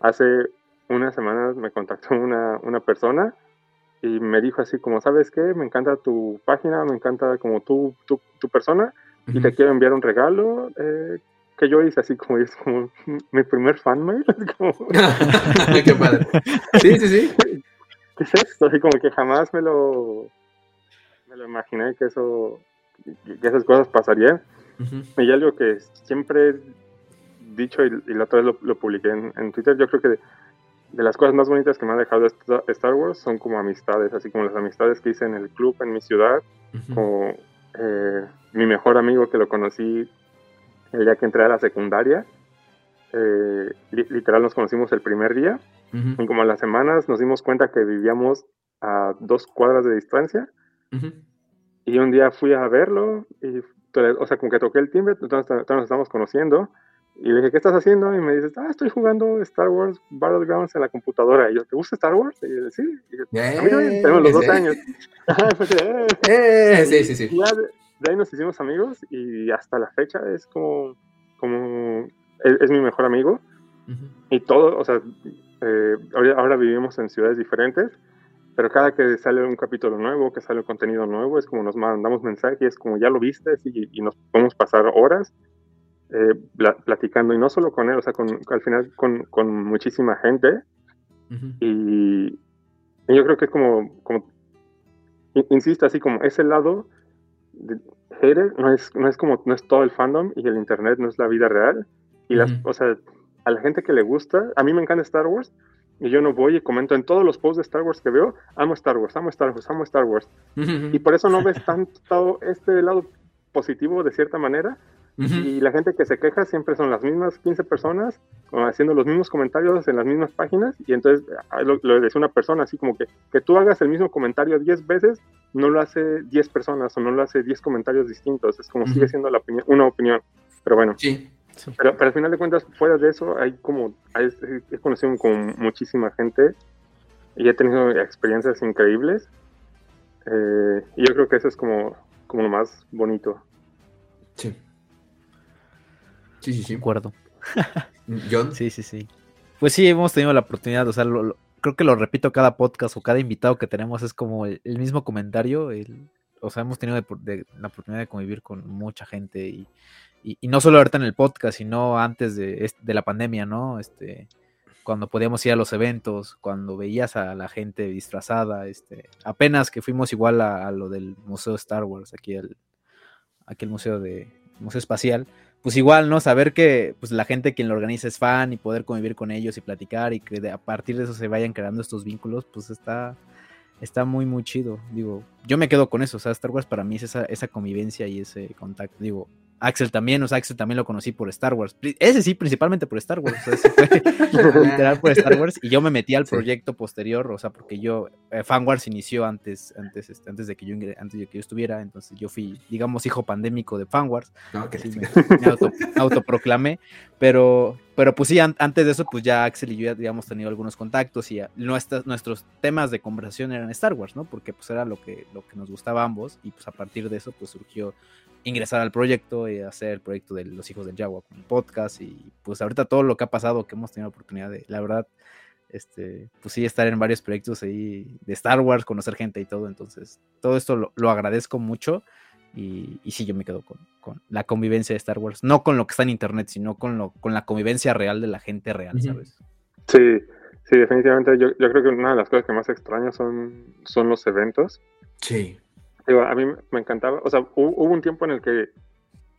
Hace unas semanas me contactó una, una persona y me dijo así como, ¿sabes qué? Me encanta tu página, me encanta como tú, tu, tu persona y te quiero enviar un regalo. Eh, que yo hice así como es como mi primer fanmail. Como... Qué padre. Sí, sí, sí. ¿Qué es esto? Así como que jamás me lo, me lo imaginé que eso, que esas cosas pasarían. Y algo que siempre he dicho y, la otra vez lo, publiqué en, Twitter, yo creo que de, las cosas más bonitas que me ha dejado Star Wars son como amistades, así como las amistades que hice en el club, en mi ciudad, como eh, mi mejor amigo que lo conocí el día que entré a la secundaria. Eh, literal nos conocimos el primer día y como a las semanas nos dimos cuenta que vivíamos a dos cuadras de distancia y un día fui a verlo y o sea como que toqué el timbre todos, nos estamos conociendo y le dije ¿qué estás haciendo? y me dice ah estoy jugando Star Wars Battlegrounds en la computadora y yo ¿te gusta Star Wars? y yo sí y yo, tenemos los dos años eh, sí sí sí. De ahí nos hicimos amigos y hasta la fecha es como, como es, mi mejor amigo. Y todo, o sea, eh, ahora, vivimos en ciudades diferentes, pero cada que sale un capítulo nuevo, que sale un contenido nuevo, es como nos mandamos mensajes, es como ya lo viste y, nos podemos pasar horas eh, platicando, y no solo con él, o sea, con, al final con, con muchísima gente. y, yo creo que es como, como, insisto, así como ese lado hater no es, no es como, no es todo el fandom y el internet no es la vida real. Y las, o sea, a la gente que le gusta, a mí me encanta Star Wars y yo no voy y comento en todos los posts de Star Wars que veo, amo Star Wars, amo Star Wars, amo Star Wars. Y por eso no ves tanto este lado positivo de cierta manera, y la gente que se queja siempre son las mismas 15 personas haciendo los mismos comentarios en las mismas páginas. Y entonces lo, lo decía una persona, así como que, que tú hagas el mismo comentario 10 veces, no lo hace 10 personas o no lo hace 10 comentarios distintos. Es como sigue siendo la una opinión. Pero bueno. Sí. Pero, al final de cuentas, fuera de eso, hay como, he conocido con muchísima gente y he tenido experiencias increíbles. Eh, y yo creo que eso es como, como lo más bonito. Sí. Sí, sí, sí. acuerdo. John. Sí, sí, sí. Pues sí, hemos tenido la oportunidad, o sea, creo que lo repito cada podcast o cada invitado que tenemos es como el, mismo comentario. El, o sea, hemos tenido la oportunidad de convivir con mucha gente y, y, no solo ahorita en el podcast, sino antes de, de, la pandemia, ¿no? Este, cuando podíamos ir a los eventos, cuando veías a la gente disfrazada, este, apenas que fuimos igual a, lo del Museo Star Wars, aquí el, aquí el Museo de Museo Espacial pues igual, ¿no? Saber que pues la gente quien lo organiza es fan y poder convivir con ellos y platicar y que a partir de eso se vayan creando estos vínculos, pues está, está muy, muy chido. Digo, yo me quedo con eso. O sea, Star Wars para mí es esa, esa convivencia y ese contacto. Digo, Axel también, o sea, Axel también lo conocí por Star Wars. Ese sí, principalmente por Star Wars. O sea, fue literal por Star Wars. Y yo me metí al proyecto posterior, o sea, porque yo, eh, Fan Wars inició antes, antes, este, antes de que yo antes de que yo estuviera. Entonces yo fui, digamos, hijo pandémico de Fan Wars. No, que sí, me, autoproclamé. Pero, pero pues sí, antes de eso, pues ya Axel y yo ya habíamos tenido algunos contactos y nuestras, nuestros temas de conversación eran Star Wars, ¿no? Porque pues era lo que, lo que nos gustaba a ambos. Y pues a partir de eso, pues surgió ingresar al proyecto y hacer el proyecto de los hijos del Jaguar con podcast y pues ahorita todo lo que ha pasado que hemos tenido oportunidad de la verdad este pues sí estar en varios proyectos ahí de Star Wars conocer gente y todo. Entonces todo esto lo, agradezco mucho y, y, sí yo me quedo con, con, la convivencia de Star Wars. No con lo que está en internet sino con lo con la convivencia real de la gente real sabes sí sí definitivamente. Yo, yo creo que una de las cosas que más extraño son son los eventos. Sí a mí me encantaba, o sea, hubo un tiempo en el que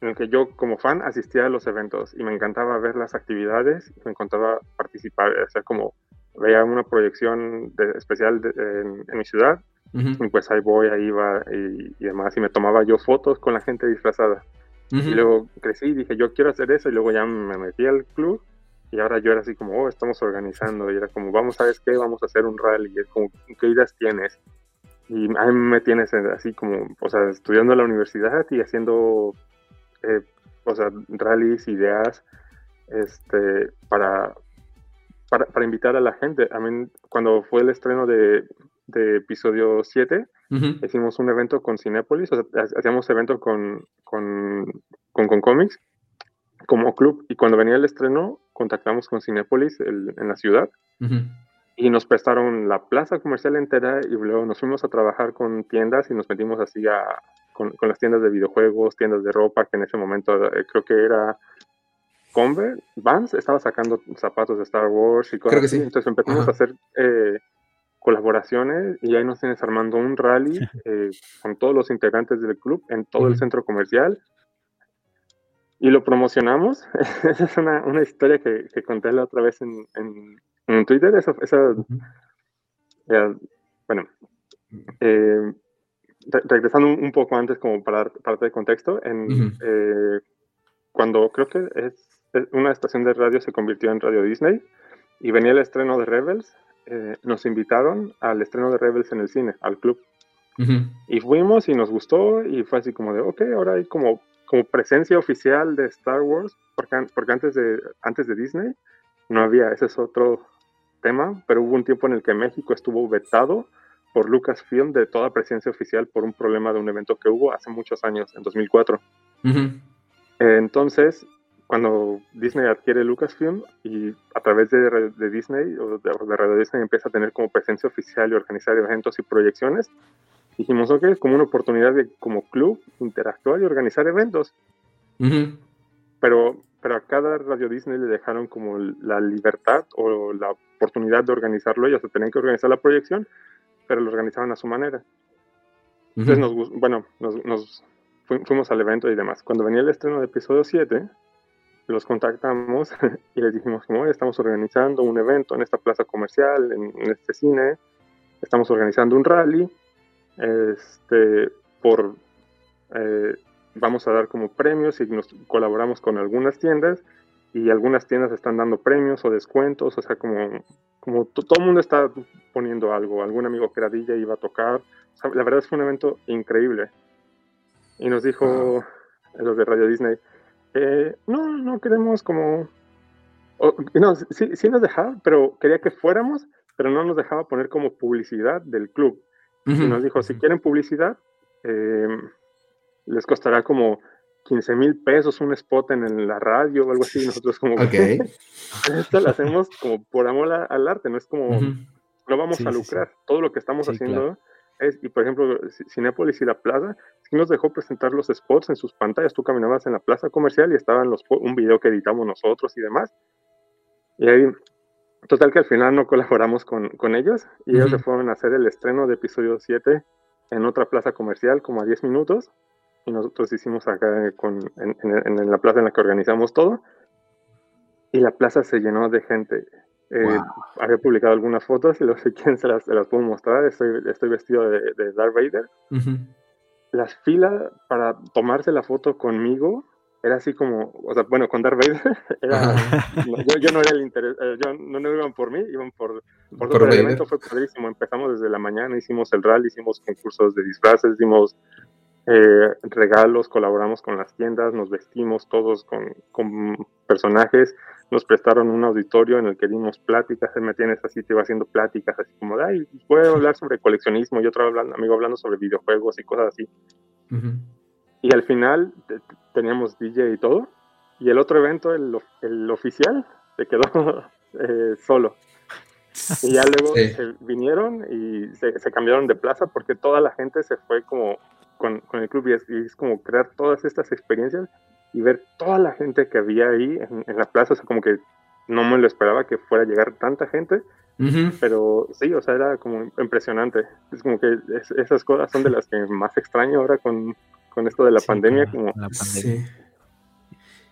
en el que yo como fan asistía a los eventos y me encantaba ver las actividades, me encantaba participar, o sea, como veía una proyección especial en, mi ciudad, y pues ahí voy, ahí iba y, demás, y me tomaba yo fotos con la gente disfrazada. Y luego crecí y dije, yo quiero hacer eso, y luego ya me metí al club, y ahora yo era así como, oh, estamos organizando, y era como, vamos a ver qué, vamos a hacer un rally, y es como, ¿qué ideas tienes? Y a mí me tienes así como, o sea, estudiando en la universidad y haciendo, eh, o sea, rallies, ideas, este, para, para, invitar a la gente. A mí, cuando fue el estreno de, de episodio 7, hicimos un evento con Cinepolis, o sea, hacíamos evento con, con, con, con cómics como club. Y cuando venía el estreno, contactamos con Cinepolis en la ciudad y nos prestaron la plaza comercial entera y luego nos fuimos a trabajar con tiendas y nos metimos así a, con, las tiendas de videojuegos, tiendas de ropa, que en ese momento eh, creo que era Converse, Vans, estaba sacando zapatos de Star Wars y cosas así. Entonces empezamos a hacer eh, colaboraciones y ahí nos tienes armando un rally eh, con todos los integrantes del club en todo el centro comercial. Y lo promocionamos. Esa es una, una historia que, que, conté la otra vez en, en Twitter, esa, eh, bueno, eh, regresando un, poco antes como para parte de contexto, en, eh, cuando creo que es, una estación de radio se convirtió en Radio Disney y venía el estreno de Rebels, nos invitaron al estreno de Rebels en el cine, al club. Y fuimos y nos gustó y fue así como de, ok, ahora hay como, como presencia oficial de Star Wars, porque, porque antes, de, antes de Disney no había, ese es otro, tema, pero hubo un tiempo en el que México estuvo vetado por Lucasfilm de toda presencia oficial por un problema de un evento que hubo hace muchos años, en 2004. Entonces, cuando Disney adquiere Lucasfilm y a través de, Disney o de, de, Radio Disney empieza a tener como presencia oficial y organizar eventos y proyecciones, dijimos, ok, es como una oportunidad de como club interactuar y organizar eventos. Pero pero a cada Radio Disney le dejaron como la libertad o la oportunidad de organizarlo. Ellos tenían que organizar la proyección, pero lo organizaban a su manera. Entonces, nos, bueno, nos, fuimos al evento y demás. Cuando venía el estreno de episodio 7, los contactamos y les dijimos, como estamos organizando un evento en esta plaza comercial, en, este cine, estamos organizando un rally, este, por... Eh, vamos a dar como premios y nos colaboramos con algunas tiendas y algunas tiendas están dando premios o descuentos, o sea, como, como todo el mundo está poniendo algo, algún amigo que era DJ iba a tocar, la verdad es que fue un evento increíble. Y nos dijo los de Radio Disney, eh, no, no queremos como... no, sí, sí nos dejaba, pero quería que fuéramos, pero no nos dejaba poner como publicidad del club. Y nos dijo, si quieren publicidad, eh, les costará como 15 mil pesos un spot en la radio o algo así. Nosotros como okay. esto lo hacemos como por amor al arte, no es como, no vamos a lucrar. Todo lo que estamos haciendo es, y por ejemplo, Cinépolis y la plaza, sí nos dejó presentar los spots en sus pantallas. Tú caminabas en la plaza comercial y estaban los, un video que editamos nosotros y demás. Y ahí, total que al final no colaboramos con, con ellos y ellos se fueron a hacer el estreno de episodio 7 en otra plaza comercial como a 10 minutos y nosotros hicimos acá con, en, la plaza en la que organizamos todo y la plaza se llenó de gente Eh, había publicado algunas fotos y no sé quién se las, se las puedo mostrar. Estoy, estoy vestido de, de Darth Vader. Las filas para tomarse la foto conmigo era así como, o sea, bueno, con Darth Vader, yo, no era el interés, eh, yo, no, no, iban por mí, iban por, por, el evento, fue padrísimo, empezamos desde la mañana, hicimos el rally, hicimos concursos de disfraces, hicimos eh, regalos, colaboramos con las tiendas, nos vestimos todos con, con, personajes, nos prestaron un auditorio en el que dimos pláticas, él me tiene ese sitio haciendo pláticas, así como, ay, puedo hablar sobre coleccionismo y otro hablando, amigo hablando sobre videojuegos y cosas así. Y al final teníamos DJ y todo. Y el otro evento, el, el oficial, se quedó eh, solo. Y ya luego vinieron y se, cambiaron de plaza porque toda la gente se fue como con, con el club y es, como crear todas estas experiencias y ver toda la gente que había ahí en, la plaza, o sea, como que no me lo esperaba que fuera a llegar tanta gente, pero sí, o sea, era como impresionante. Es como que esas cosas son de las que más extraño ahora con, con esto de la pandemia. Como... Sí.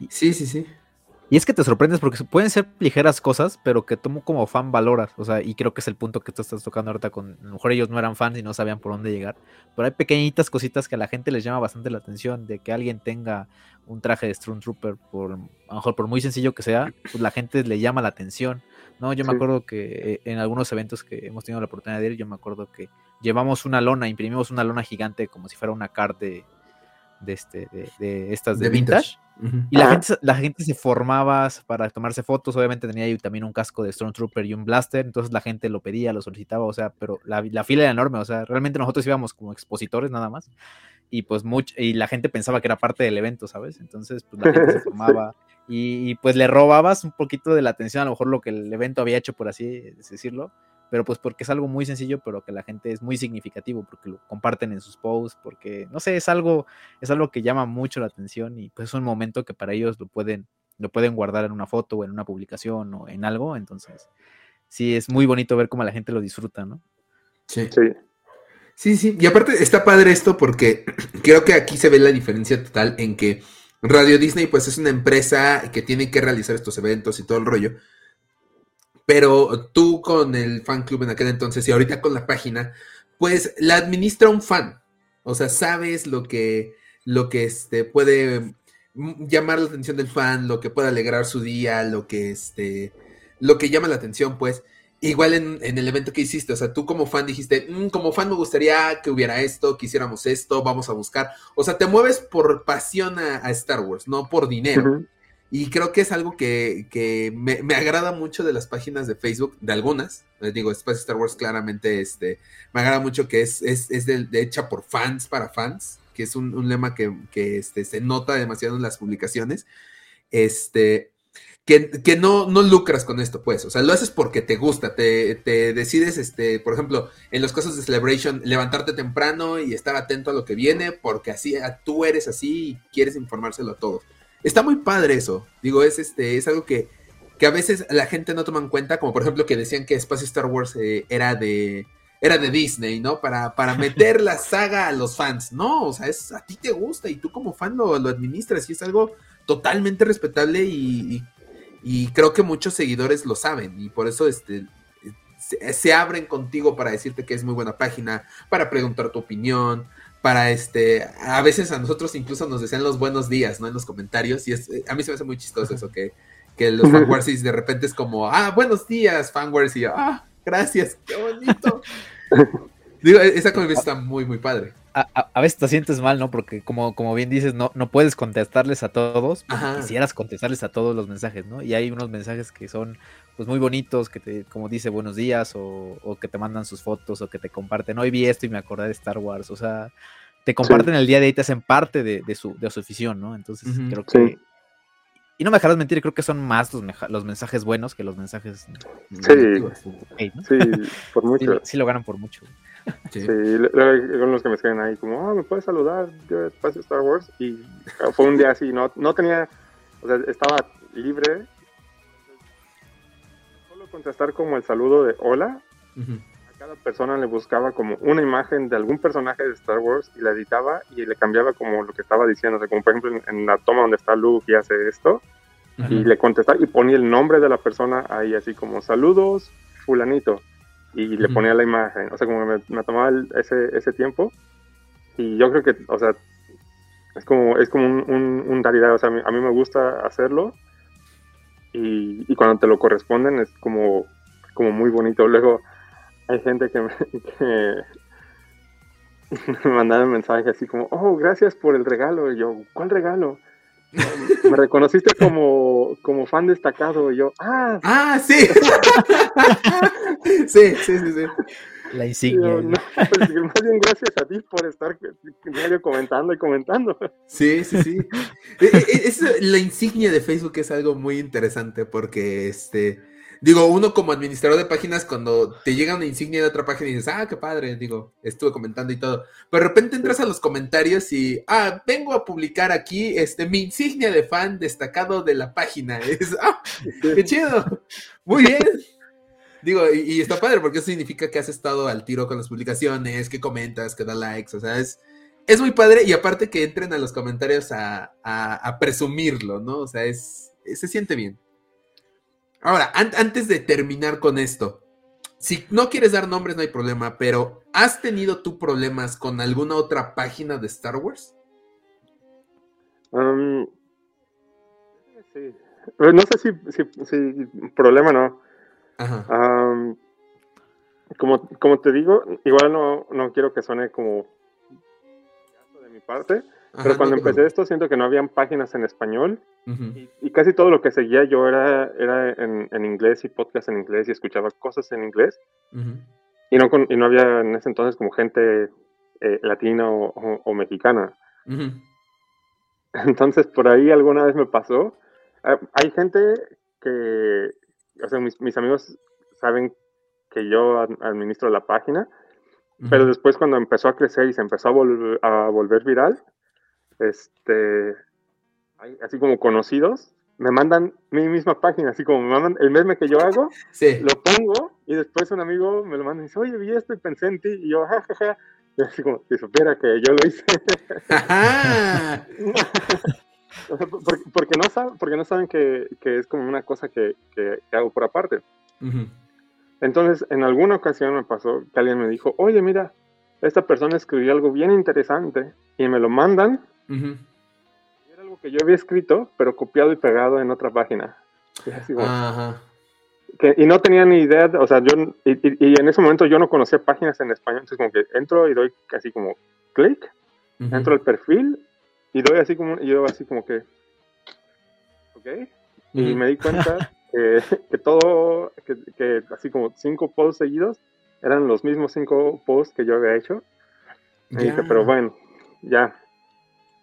sí, sí, sí. Y es que te sorprendes porque pueden ser ligeras cosas, pero que tú como fan valoras. O sea, y creo que es el punto que tú estás tocando ahorita con. A lo mejor ellos no eran fans y no sabían por dónde llegar. Pero hay pequeñitas cositas que a la gente les llama bastante la atención. De que alguien tenga un traje de Stormtrooper, por, a lo mejor por muy sencillo que sea, pues la gente le llama la atención. No, yo me acuerdo que eh, en algunos eventos que hemos tenido la oportunidad de ir, yo me acuerdo que llevamos una lona, imprimimos una lona gigante como si fuera una carta de, de, este, de, estas de, vintage. Y la gente, la gente se formaba para tomarse fotos. Obviamente tenía ahí también un casco de Stormtrooper y un blaster. Entonces la gente lo pedía, lo solicitaba. O sea, pero la, la fila era enorme. O sea, realmente nosotros íbamos como expositores nada más. Y pues mucho, y la gente pensaba que era parte del evento, ¿sabes? Entonces, pues la gente se formaba. Y, y, pues le robabas un poquito de la atención, a lo mejor lo que el evento había hecho, por así decirlo pero pues porque es algo muy sencillo, pero que la gente es muy significativo, porque lo comparten en sus posts, porque, no sé, es algo, es algo que llama mucho la atención y pues es un momento que para ellos lo pueden, lo pueden guardar en una foto o en una publicación o en algo, entonces sí, es muy bonito ver cómo la gente lo disfruta, ¿no? Sí. Sí. Sí, sí, y aparte está padre esto porque creo que aquí se ve la diferencia total en que Radio Disney pues es una empresa que tiene que realizar estos eventos y todo el rollo, pero tú con el fan club en aquel entonces y ahorita con la página, pues la administra un fan. O sea, sabes lo que, lo que este, puede llamar la atención del fan, lo que puede alegrar su día, lo que, este, lo que llama la atención, pues. Igual en, el evento que hiciste, o sea, tú como fan dijiste, mm, como fan me gustaría que hubiera esto, que hiciéramos esto, vamos a buscar. O sea, te mueves por pasión a, Star Wars, no por dinero. Y creo que es algo que, me, agrada mucho de las páginas de Facebook, de algunas. Les digo, Space Star Wars claramente este, me agrada mucho que es, es, de, hecha por fans para fans, que es un, lema que, este, se nota demasiado en las publicaciones. Este, que, no, no lucras con esto, pues. O sea, lo haces porque te gusta, te, te, decides, este, por ejemplo, en los casos de Celebration, levantarte temprano y estar atento a lo que viene, porque así tú eres así y quieres informárselo a todos. Está muy padre eso. Digo, es este, es algo que, a veces la gente no toma en cuenta, como por ejemplo que decían que Espacio Star Wars eh, era de era de Disney, ¿no? Para, para meter la saga a los fans. No, o sea, es, a ti te gusta y tú como fan lo, administras y es algo totalmente respetable y, creo que muchos seguidores lo saben y por eso este, se, se, abren contigo para decirte que es muy buena página, para preguntar tu opinión, para este, a veces a nosotros incluso nos decían los buenos días, ¿no? En los comentarios, y es, a mí se me hace muy chistoso eso, que, que los fanwarsies de repente es como, ah, buenos días, fanwars, y yo, ah, gracias, qué bonito. Digo, e-, esa convivencia está muy, muy padre. A, veces te sientes mal, ¿no? Porque como, como bien dices, no, no puedes contestarles a todos. Quisieras contestarles a todos los mensajes, ¿no? Y hay unos mensajes que son pues muy bonitos, que te, como dice, buenos días, o, que te mandan sus fotos, o que te comparten, hoy vi esto y me acordé de Star Wars, o sea, te comparten el día de hoy, te hacen parte de, su, de su afición, ¿no? Entonces creo que... Y no me dejarás mentir, creo que son más los, los mensajes buenos que los mensajes... Sí, sí por mucho. Sí, lo ganan por mucho. Sí, luego los que me escriben ahí como, ah, ¿me puedes saludar? Yo espacio Star Wars. Y fue un día así, no, no tenía, o sea, estaba libre contestar como el saludo de hola. A cada persona le buscaba como una imagen de algún personaje de Star Wars y la editaba y le cambiaba como lo que estaba diciendo. O sea, como por ejemplo en, la toma donde está Luke y hace esto, y le contestaba y ponía el nombre de la persona ahí así como saludos fulanito y le ponía la imagen, o sea, como me, tomaba ese, ese tiempo. Y yo creo que, o sea, es como, es como un, un, o sea, a mí, me gusta hacerlo. Y, y, cuando te lo corresponden es como, como muy bonito. Luego hay gente que me, que me mandaba un mensaje así como, oh, gracias por el regalo. Y yo, ¿cuál regalo? me reconociste como, como fan destacado. Y yo, ah, ah, sí. sí, sí, sí, sí. La insignia. pues, más bien gracias a ti por estar comentando y comentando. Sí, sí, sí. E, e, e, es, la insignia de Facebook es algo muy interesante porque este Digo, uno como administrador de páginas, cuando te llega una insignia de otra página y dices, ah, qué padre, digo, estuve comentando y todo. Pero de repente entras a los comentarios y, ah, vengo a publicar aquí este, mi insignia de fan destacado de la página. Es, ah, qué chido. Muy bien. Digo, y, está padre porque eso significa que has estado al tiro con las publicaciones, que comentas, que da likes, o sea, es, es muy padre y aparte que entren a los comentarios a, a presumirlo, ¿no? O sea, es, se siente bien. Ahora, antes de terminar con esto, si no quieres dar nombres no hay problema, pero ¿has tenido tú problemas con alguna otra página de Star Wars? Um, sí. No sé si, si, problema no. Ajá. Um, como, como te digo, igual no, no quiero que suene como de mi parte, pero cuando empecé esto siento que no habían páginas en español y, casi todo lo que seguía yo era, era en, inglés y podcast en inglés y escuchaba cosas en inglés. y, no y no había en ese entonces como gente eh, latina o, mexicana. Entonces por ahí alguna vez me pasó. Ah, hay gente que, o sea, mis, mis amigos saben que yo administro la página, pero después cuando empezó a crecer y se empezó a, a volver viral, este, así como conocidos, me mandan mi misma página, así como me mandan el meme que yo hago, lo pongo y después un amigo me lo manda y dice, oye, vi esto y pensé en ti, y yo, jajaja, y así como, si supiera que yo lo hice. porque, no saben, porque no saben que, es como una cosa que, hago por aparte. Entonces, en alguna ocasión me pasó que alguien me dijo, oye, mira, esta persona escribió algo bien interesante y me lo mandan era algo que yo había escrito, pero copiado y pegado en otra página. y no tenía ni idea, o sea, yo, y, en ese momento yo no conocía páginas en español, entonces como que entro y doy casi como clic, entro al perfil y doy así como, y yo así como que, ok, y me di cuenta que, todo, que, así como cinco posts seguidos eran los mismos cinco posts que yo había hecho. Y dije, pero bueno, ya,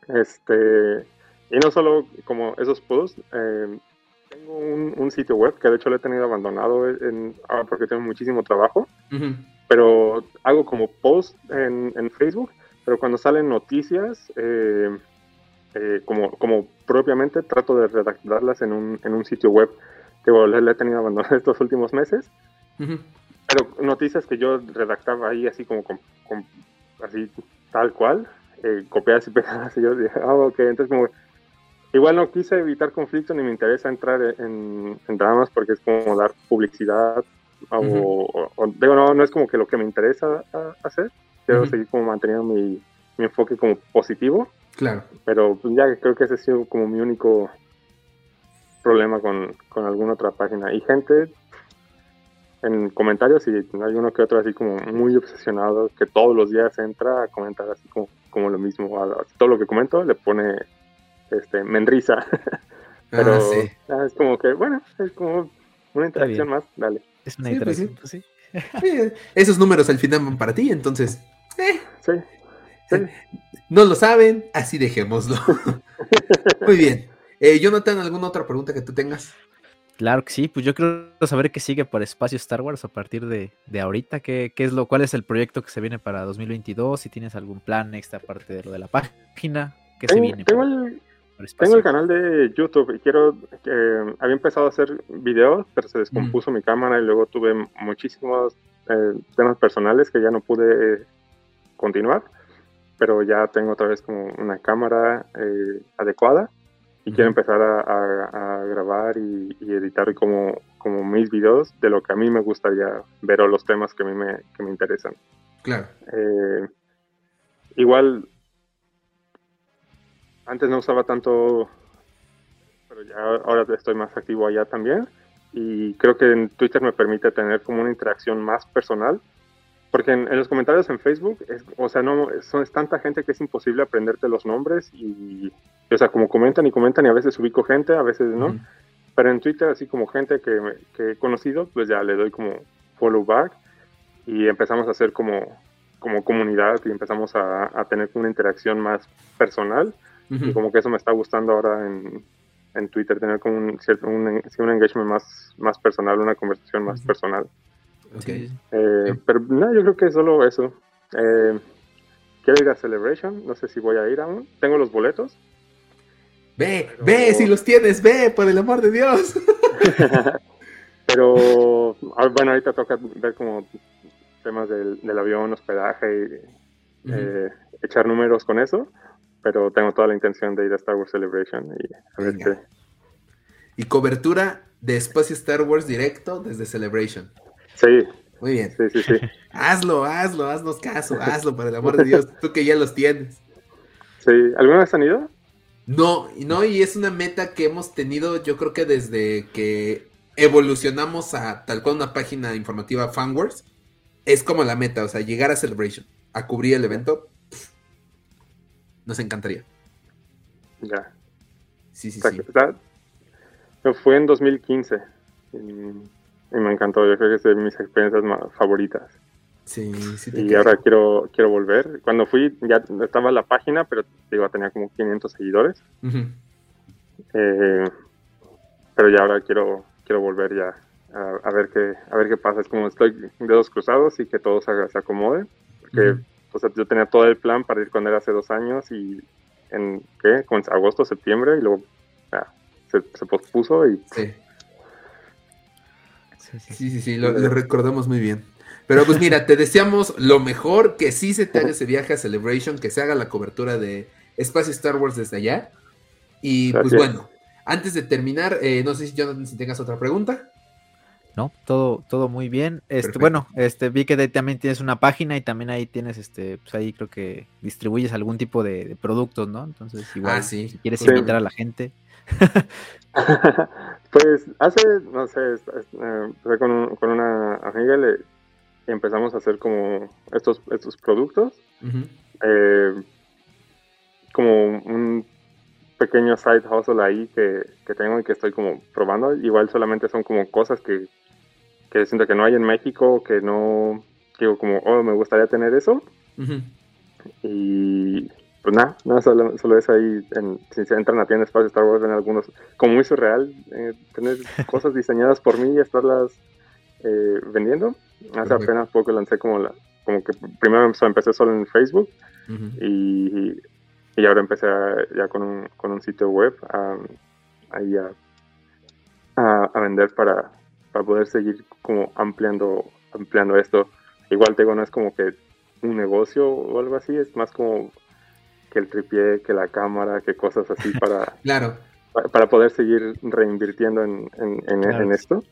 este, y no solo como esos posts, eh, tengo un, sitio web que de hecho lo he tenido abandonado en, ah, porque tengo muchísimo trabajo, pero hago como post en, Facebook, pero cuando salen noticias, eh, eh, como, como propiamente trato de redactarlas en un, en un sitio web que le, he tenido abandonado estos últimos meses. Pero noticias que yo redactaba ahí así como así tal cual, eh, copiadas y pegadas. Y yo dije, ah, ok, entonces como, igual no quise evitar conflicto ni me interesa entrar en, dramas porque es como dar publicidad o, digo, no, no es como que lo que me interesa hacer. Quiero seguir como manteniendo mi, mi, enfoque como positivo. Claro. Pero pues, ya creo que ese ha sido como mi único problema con, con alguna otra página. Y gente en comentarios y hay uno que otro así como muy obsesionado que todos los días entra a comentar así como, como lo mismo. A, todo lo que comento le pone este menrisa. Pero ah, es como que, bueno, es como una interacción más, dale. Es una pues interacción, pues sí. Esos números al final van para ti, entonces. Eh. Sí. No lo saben, así dejémoslo. Muy bien. Eh, Jonathan, ¿alguna otra pregunta que tú tengas? Claro que sí, pues yo quiero saber qué sigue por Espacio Star Wars a partir de, ahorita, ¿Qué, es lo, cuál es el proyecto que se viene para 2022, si tienes algún plan extra aparte de lo de la página, ¿qué se viene? Tengo, el, tengo el canal de YouTube y quiero, eh, había empezado a hacer videos, pero se descompuso mi cámara y luego tuve muchísimos eh, temas personales que ya no pude continuar, pero ya tengo otra vez como una cámara eh, adecuada y quiero empezar a, grabar y, editar como, como mis videos de lo que a mí me gustaría ver o los temas que a mí me, que me interesan. Claro. Eh, igual, antes no usaba tanto, pero ya ahora estoy más activo allá también y creo que en Twitter me permite tener como una interacción más personal porque en, los comentarios en Facebook, es, o sea, no, son, es tanta gente que es imposible aprenderte los nombres y, o sea, como comentan y comentan y a veces ubico gente, a veces no. Pero en Twitter, así como gente que, que, he conocido, pues ya le doy como follow back y empezamos a hacer como, como comunidad y empezamos a, a tener una interacción más personal. Y como que eso me está gustando ahora en, en Twitter, tener como un, cierto, un, un engagement más, más personal, una conversación más personal. Eh, pero no, yo creo que es solo eso. Eh, quiero ir a Celebration, no sé si voy a ir aún. Tengo los boletos. Ve, ve, si los tienes, ve, por el amor de Dios. pero ah, bueno, ahorita toca ver como temas del, avión, hospedaje y eh, echar números con eso. Pero tengo toda la intención de ir a Star Wars Celebration y Y cobertura de espacio Star Wars directo desde Celebration. Sí. Muy bien. Sí, sí, sí. hazlo, hazlo, haznos caso, hazlo, por el amor de Dios, tú que ya los tienes. Sí, ¿alguna vez han ido? No, no, y es una meta que hemos tenido, yo creo que desde que evolucionamos a tal cual una página informativa Fanworks, es como la meta, o sea, llegar a Celebration, a cubrir el evento, nos encantaría. Ya. Sí, sí, sí. Fue en 2015 y me encantó. Yo creo que es de mis experiencias favoritas. Sí, sí. y ahora quiero, quiero volver. Cuando fui ya estaba la página, pero digo, tenía como 500 seguidores. Eh, pero ya ahora quiero, quiero volver ya a, ver qué, a ver qué pasa. Es como estoy dedos cruzados y que todo se, se acomode. Porque yo tenía todo el plan para ir con él hace dos años y en, ¿qué? Con agosto, septiembre y luego se, se pospuso y... Sí Sí, sí, sí, lo, recordamos muy bien. Pero pues mira, te deseamos lo mejor, que sí se te haga ese viaje a Celebration, que se haga la cobertura de Espacio Star Wars desde allá. Y pues bueno, antes de terminar, eh, no sé si Jonathan, si tengas otra pregunta. No, todo, todo muy bien. Este, bueno, este, vi que también tienes una página y también ahí tienes, este, pues ahí creo que distribuyes algún tipo de, productos, ¿no? Entonces, igual, ah, si quieres invitar a la gente. pues hace, no sé, eh, con, con, una amiga le empezamos a hacer como estos, estos productos. Eh, como un pequeño side hustle ahí que, tengo y que estoy como probando. Igual solamente son como cosas que, que siento que no hay en México, que no, digo como, oh, me gustaría tener eso. Y pues nada, nada solo, solo es ahí, en, si se entran a tienda Espacio Star Wars, ven algunos, como muy surreal, eh, tener cosas diseñadas por mí y estarlas eh, vendiendo. Hace apenas poco lancé como la, como que primero empecé solo en Facebook y, y, ahora empecé ya con un, con un sitio web ahí a, a, vender para, para poder seguir como ampliando, ampliando esto. Igual te digo, no es como que un negocio o algo así, es más como que el tripié, que la cámara, que cosas así para, claro. para, poder seguir reinvirtiendo en, en, esto.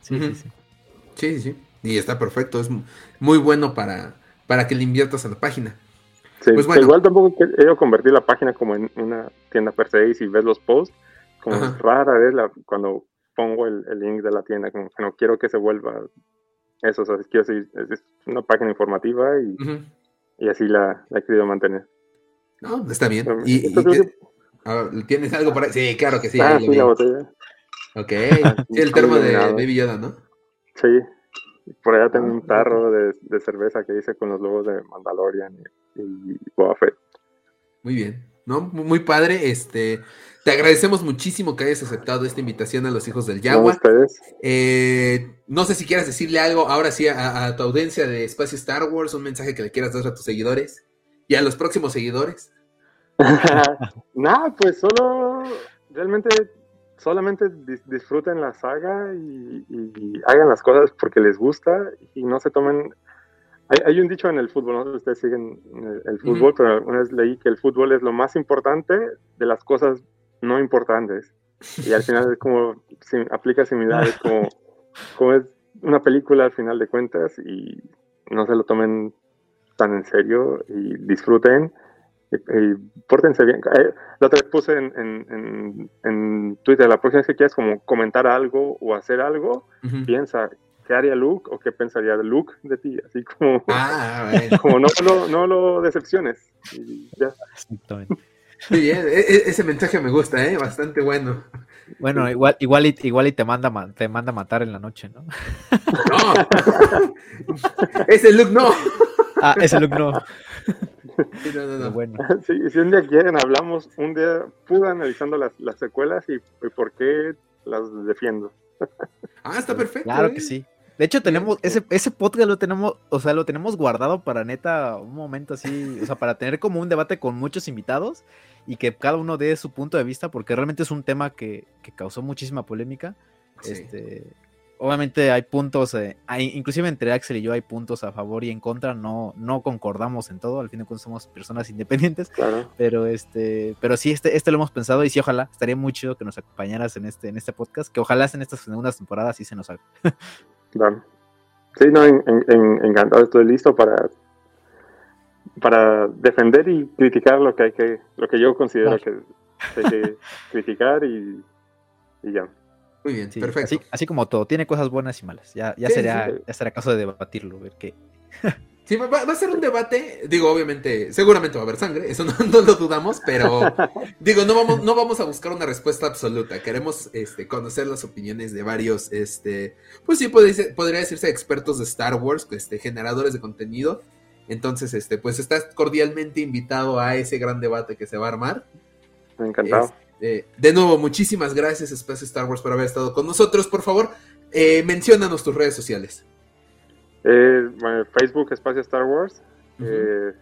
Sí, sí, sí. Sí, sí. Y está perfecto, es muy bueno para, para que le inviertas a la página. Sí, pues bueno. igual tampoco quiero convertir la página como en una tienda per se y si ves los posts, como rara vez la, cuando pongo el, link de la tienda, como que no quiero que se vuelva eso, o sea, quiero decir, es una página informativa y, y así la, la he querido mantener. No, está bien. ¿Y, tienes algo para Sí, claro que sí. Ah, sí, la botella. Ok. Ah, sí, el termo de Baby Yoda, ¿no? Sí. Por allá tengo un ah, tarro de, de, cerveza que hice con los logos de Mandalorian y, y Boba Fett. Muy bien. ¿No? Muy padre. Este. Te agradecemos muchísimo que hayas aceptado esta invitación a los hijos del Yagua. Eh, no sé si quieras decirle algo ahora sí a, a, tu audiencia de Espacio Star Wars, un mensaje que le quieras dar a tus seguidores y a los próximos seguidores. Nada, pues solo realmente solamente disfruten la saga y, hagan las cosas porque les gusta y no se tomen. Hay, un dicho en el fútbol, ¿no? Ustedes siguen el, fútbol, pero una vez leí que el fútbol es lo más importante de las cosas no importantes. Y al final es como, aplica similares, como, como es una película al final de cuentas y no se lo tomen tan en serio y disfruten y, pórtense bien. Eh, la otra vez puse en, en, Twitter, la próxima vez que quieras como comentar algo o hacer algo, piensa, ¿qué haría Luke o qué pensaría Luke de ti? Así como, ah, como no, lo, no lo decepciones. Muy bien, e, e, ese mensaje me gusta, ¿eh? bastante bueno. Bueno, igual, igual, y, igual y te manda, te manda a matar en la noche, ¿no? No, ese look no. Ah, ese look no. Sí, no, no, no. Bueno. si un día quieren, hablamos un día pude analizando las, las secuelas y, por qué las defiendo. Ah, está perfecto. Claro ¿eh? que sí. De hecho, tenemos ese, ese podcast lo tenemos, o sea, lo tenemos guardado para neta un momento así, o sea, para tener como un debate con muchos invitados y que cada uno dé su punto de vista, porque realmente es un tema que, que causó muchísima polémica. Este, obviamente hay puntos, eh, hay, inclusive entre Axel y yo hay puntos a favor y en contra, no, no concordamos en todo, al fin de cuentas somos personas independientes, pero este, pero sí, este, este lo hemos pensado y sí, ojalá, estaría muy chido que nos acompañaras en este, en este podcast, que ojalá en estas segundas temporadas sí se nos haga. Sí, no, encantado, estoy listo para, para defender y criticar lo que hay que, lo que yo considero que hay que criticar y, ya. Muy bien, perfecto. Así, como todo, tiene cosas buenas y malas. Ya, ya, sería, ya será caso de debatirlo, ver qué. Sí, va, a ser un debate, digo, obviamente, seguramente va a haber sangre, eso no, lo dudamos, pero digo, no vamos, no vamos a buscar una respuesta absoluta, queremos este, conocer las opiniones de varios, este, pues sí, podría decirse expertos de Star Wars, este, generadores de contenido, entonces, este, pues estás cordialmente invitado a ese gran debate que se va a armar. Encantado. Este, de nuevo, muchísimas gracias, Espacio Star Wars, por haber estado con nosotros, por favor, eh, menciónanos tus redes sociales. Eh, Facebook Espacio Star Wars, eh,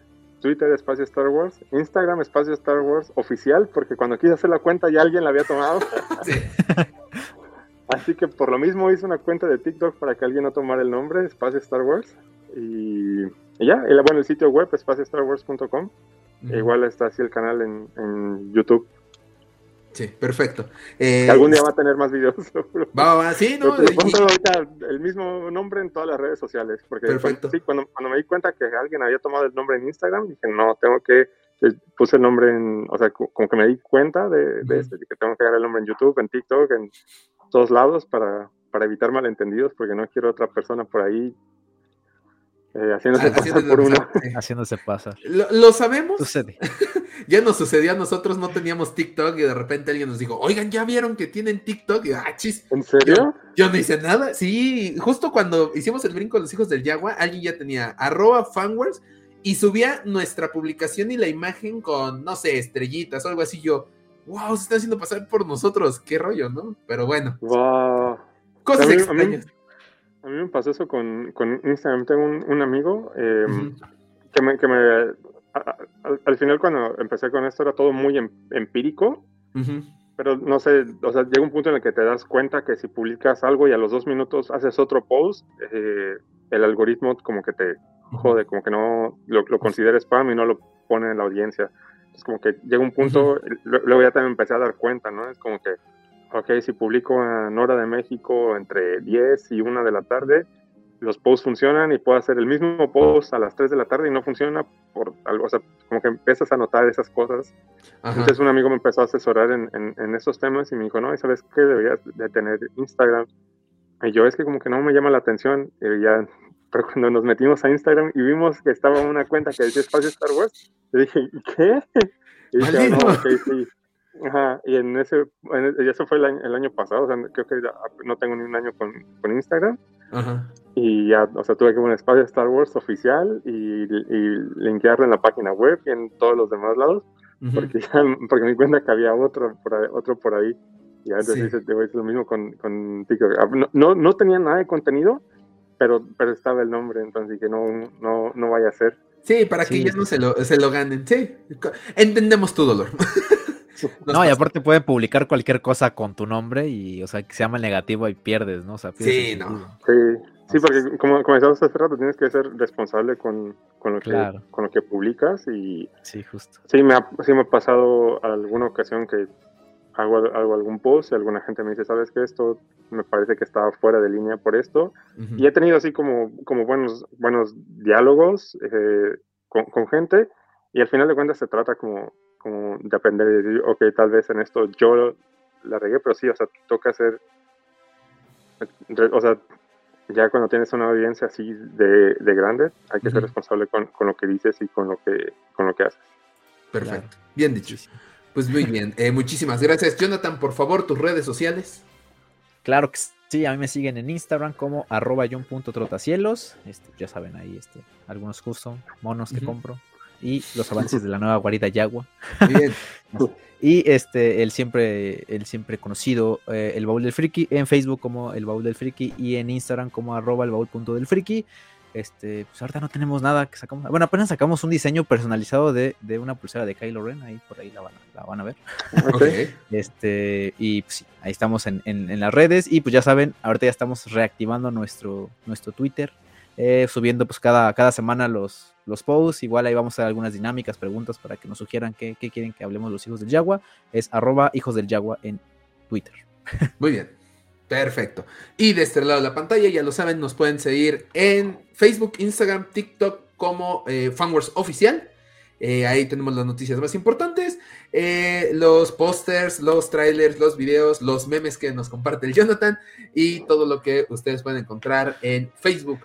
Twitter Espacio Star Wars, Instagram Espacio Star Wars oficial, porque cuando quise hacer la cuenta ya alguien la había tomado. Así que por lo mismo hice una cuenta de TikTok para que alguien no tomara el nombre, Espacio Star Wars. Y, ya, y, bueno, el sitio web espaciostarwars.com. Igual está así el canal en, en YouTube. Sí, perfecto. Eh, algún día va a tener más videos. Va, va, sí, ¿no? ahorita el mismo nombre en todas las redes sociales. Porque perfecto. sí, cuando, cuando, me di cuenta que alguien había tomado el nombre en Instagram, dije, no, tengo que. Puse el nombre en. O sea, como que me di cuenta de, de este, que tengo que dar el nombre en YouTube, en TikTok, en todos lados para, para evitar malentendidos, porque no quiero otra persona por ahí eh, haciéndose, pasar por uno. Haciéndose pasar. Lo, sabemos. Sucede. ya nos sucedió a nosotros, no teníamos TikTok y de repente alguien nos dijo, oigan, ¿ya vieron que tienen TikTok? Y ah, chis. ¿En serio? Yo, no hice nada. Sí, justo cuando hicimos el brinco de los hijos del Yagua, alguien ya tenía arroba y subía nuestra publicación y la imagen con, no sé, estrellitas o algo así. Yo, wow, se está haciendo pasar por nosotros. Qué rollo, ¿no? Pero bueno. Wow. Cosas extrañas. A mí me pasó eso con, con Instagram. Tengo un, amigo em, que me... Que me al, final cuando empecé con esto era todo muy em, empírico, pero no sé, o sea, llega un punto en el que te das cuenta que si publicas algo y a los dos minutos haces otro post, eh, el algoritmo como que te jode, como que no lo, lo considera spam y no lo pone en la audiencia. Es como que llega un punto, luego ya también empecé a dar cuenta, ¿no? Es como que ok, si publico en hora de México entre 10 y 1 de la tarde, los posts funcionan y puedo hacer el mismo post a las 3 de la tarde y no funciona por algo, o sea, como que empiezas a notar esas cosas. Entonces un amigo me empezó a asesorar en, en, esos temas y me dijo, no, ¿sabes qué? Deberías de tener Instagram. Y yo es que como que no me llama la atención. Y ya, pero cuando nos metimos a Instagram y vimos que estaba una cuenta que decía Espacio Star Wars, le dije, ¿qué? Y dije, no, ok, sí. Ajá, y en ese, y eso fue el año, pasado, o sea, creo que no tengo ni un año con, con Instagram. Ajá. Y ya, o sea, tuve que un espacio Star Wars oficial y, y linkearlo en la página web y en todos los demás lados, porque ya, porque me di cuenta que había otro por ahí, otro por ahí. Y antes sí. hice, lo mismo con, con TikTok. Ah, no, no, tenía nada de contenido, pero, pero estaba el nombre, entonces dije, no, no, no vaya a ser. Sí, para que ya no se lo, se lo ganen. Sí, entendemos tu dolor. no, y aparte pueden publicar cualquier cosa con tu nombre y, o sea, que se llama negativo y pierdes, ¿no? O sea, sí, no. Sí, sí, porque como comenzamos hace rato, tienes que ser responsable con, lo, que, con lo que publicas y... Sí, justo. Sí me, ha, sí me ha pasado alguna ocasión que hago, algún post y alguna gente me dice, ¿sabes qué? Esto me parece que está fuera de línea por esto. Y he tenido así como, como buenos, buenos diálogos eh, con, gente y al final de cuentas se trata como, como de aprender y decir, ok, tal vez en esto yo la regué, pero sí, o sea, toca hacer, o sea, ya cuando tienes una audiencia así de, de grande, hay que ser responsable con, con, lo que dices y con lo que, con lo que haces. Perfecto, bien dicho. Pues muy bien, eh, muchísimas gracias. Jonathan, por favor, tus redes sociales. Claro que sí, a mí me siguen en Instagram como arroba john.trotacielos. Este, ya saben ahí este, algunos custom monos que compro y los avances de la nueva guarida Yagua. Bien. y este, el siempre, el siempre conocido eh, El Baúl del Friki en Facebook como El Baúl del Friki y en Instagram como arroba el baúl punto del friki. Este, pues ahorita no tenemos nada que sacamos. Bueno, apenas sacamos un diseño personalizado de, una pulsera de Kylo Ren, ahí por ahí la van, a ver. Este, y pues sí, ahí estamos en, las redes. Y pues ya saben, ahorita ya estamos reactivando nuestro, nuestro Twitter, eh, subiendo pues cada, cada semana los, los posts. Igual ahí vamos a hacer algunas dinámicas, preguntas para que nos sugieran qué, qué quieren que hablemos los hijos del Yagua. Es arroba hijos del Yagua en Twitter. Muy bien. Perfecto. Y de este lado de la pantalla, ya lo saben, nos pueden seguir en Facebook, Instagram, TikTok como eh, Fanwars Oficial. Eh, ahí tenemos las noticias más importantes, eh, los pósters, los trailers, los videos, los memes que nos comparte el Jonathan y todo lo que ustedes pueden encontrar en Facebook.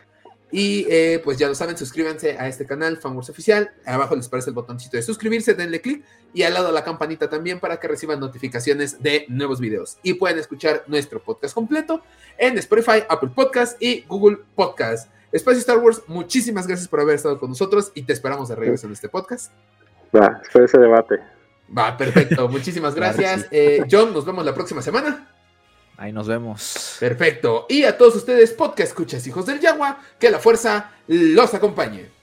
Y eh, pues ya lo saben, suscríbanse a este canal, Fanwars Oficial. Abajo les aparece el botoncito de suscribirse, denle clic y al lado la campanita también para que reciban notificaciones de nuevos videos. Y pueden escuchar nuestro podcast completo en Spotify, Apple Podcast y Google Podcast. Espacio Star Wars, muchísimas gracias por haber estado con nosotros y te esperamos de regreso en este podcast. Va, espero ese debate. Va, perfecto. Muchísimas gracias. Eh, John, nos vemos la próxima semana. Ahí nos vemos. Perfecto. Y a todos ustedes, podcast escuchas, hijos del Yagua, que la fuerza los acompañe.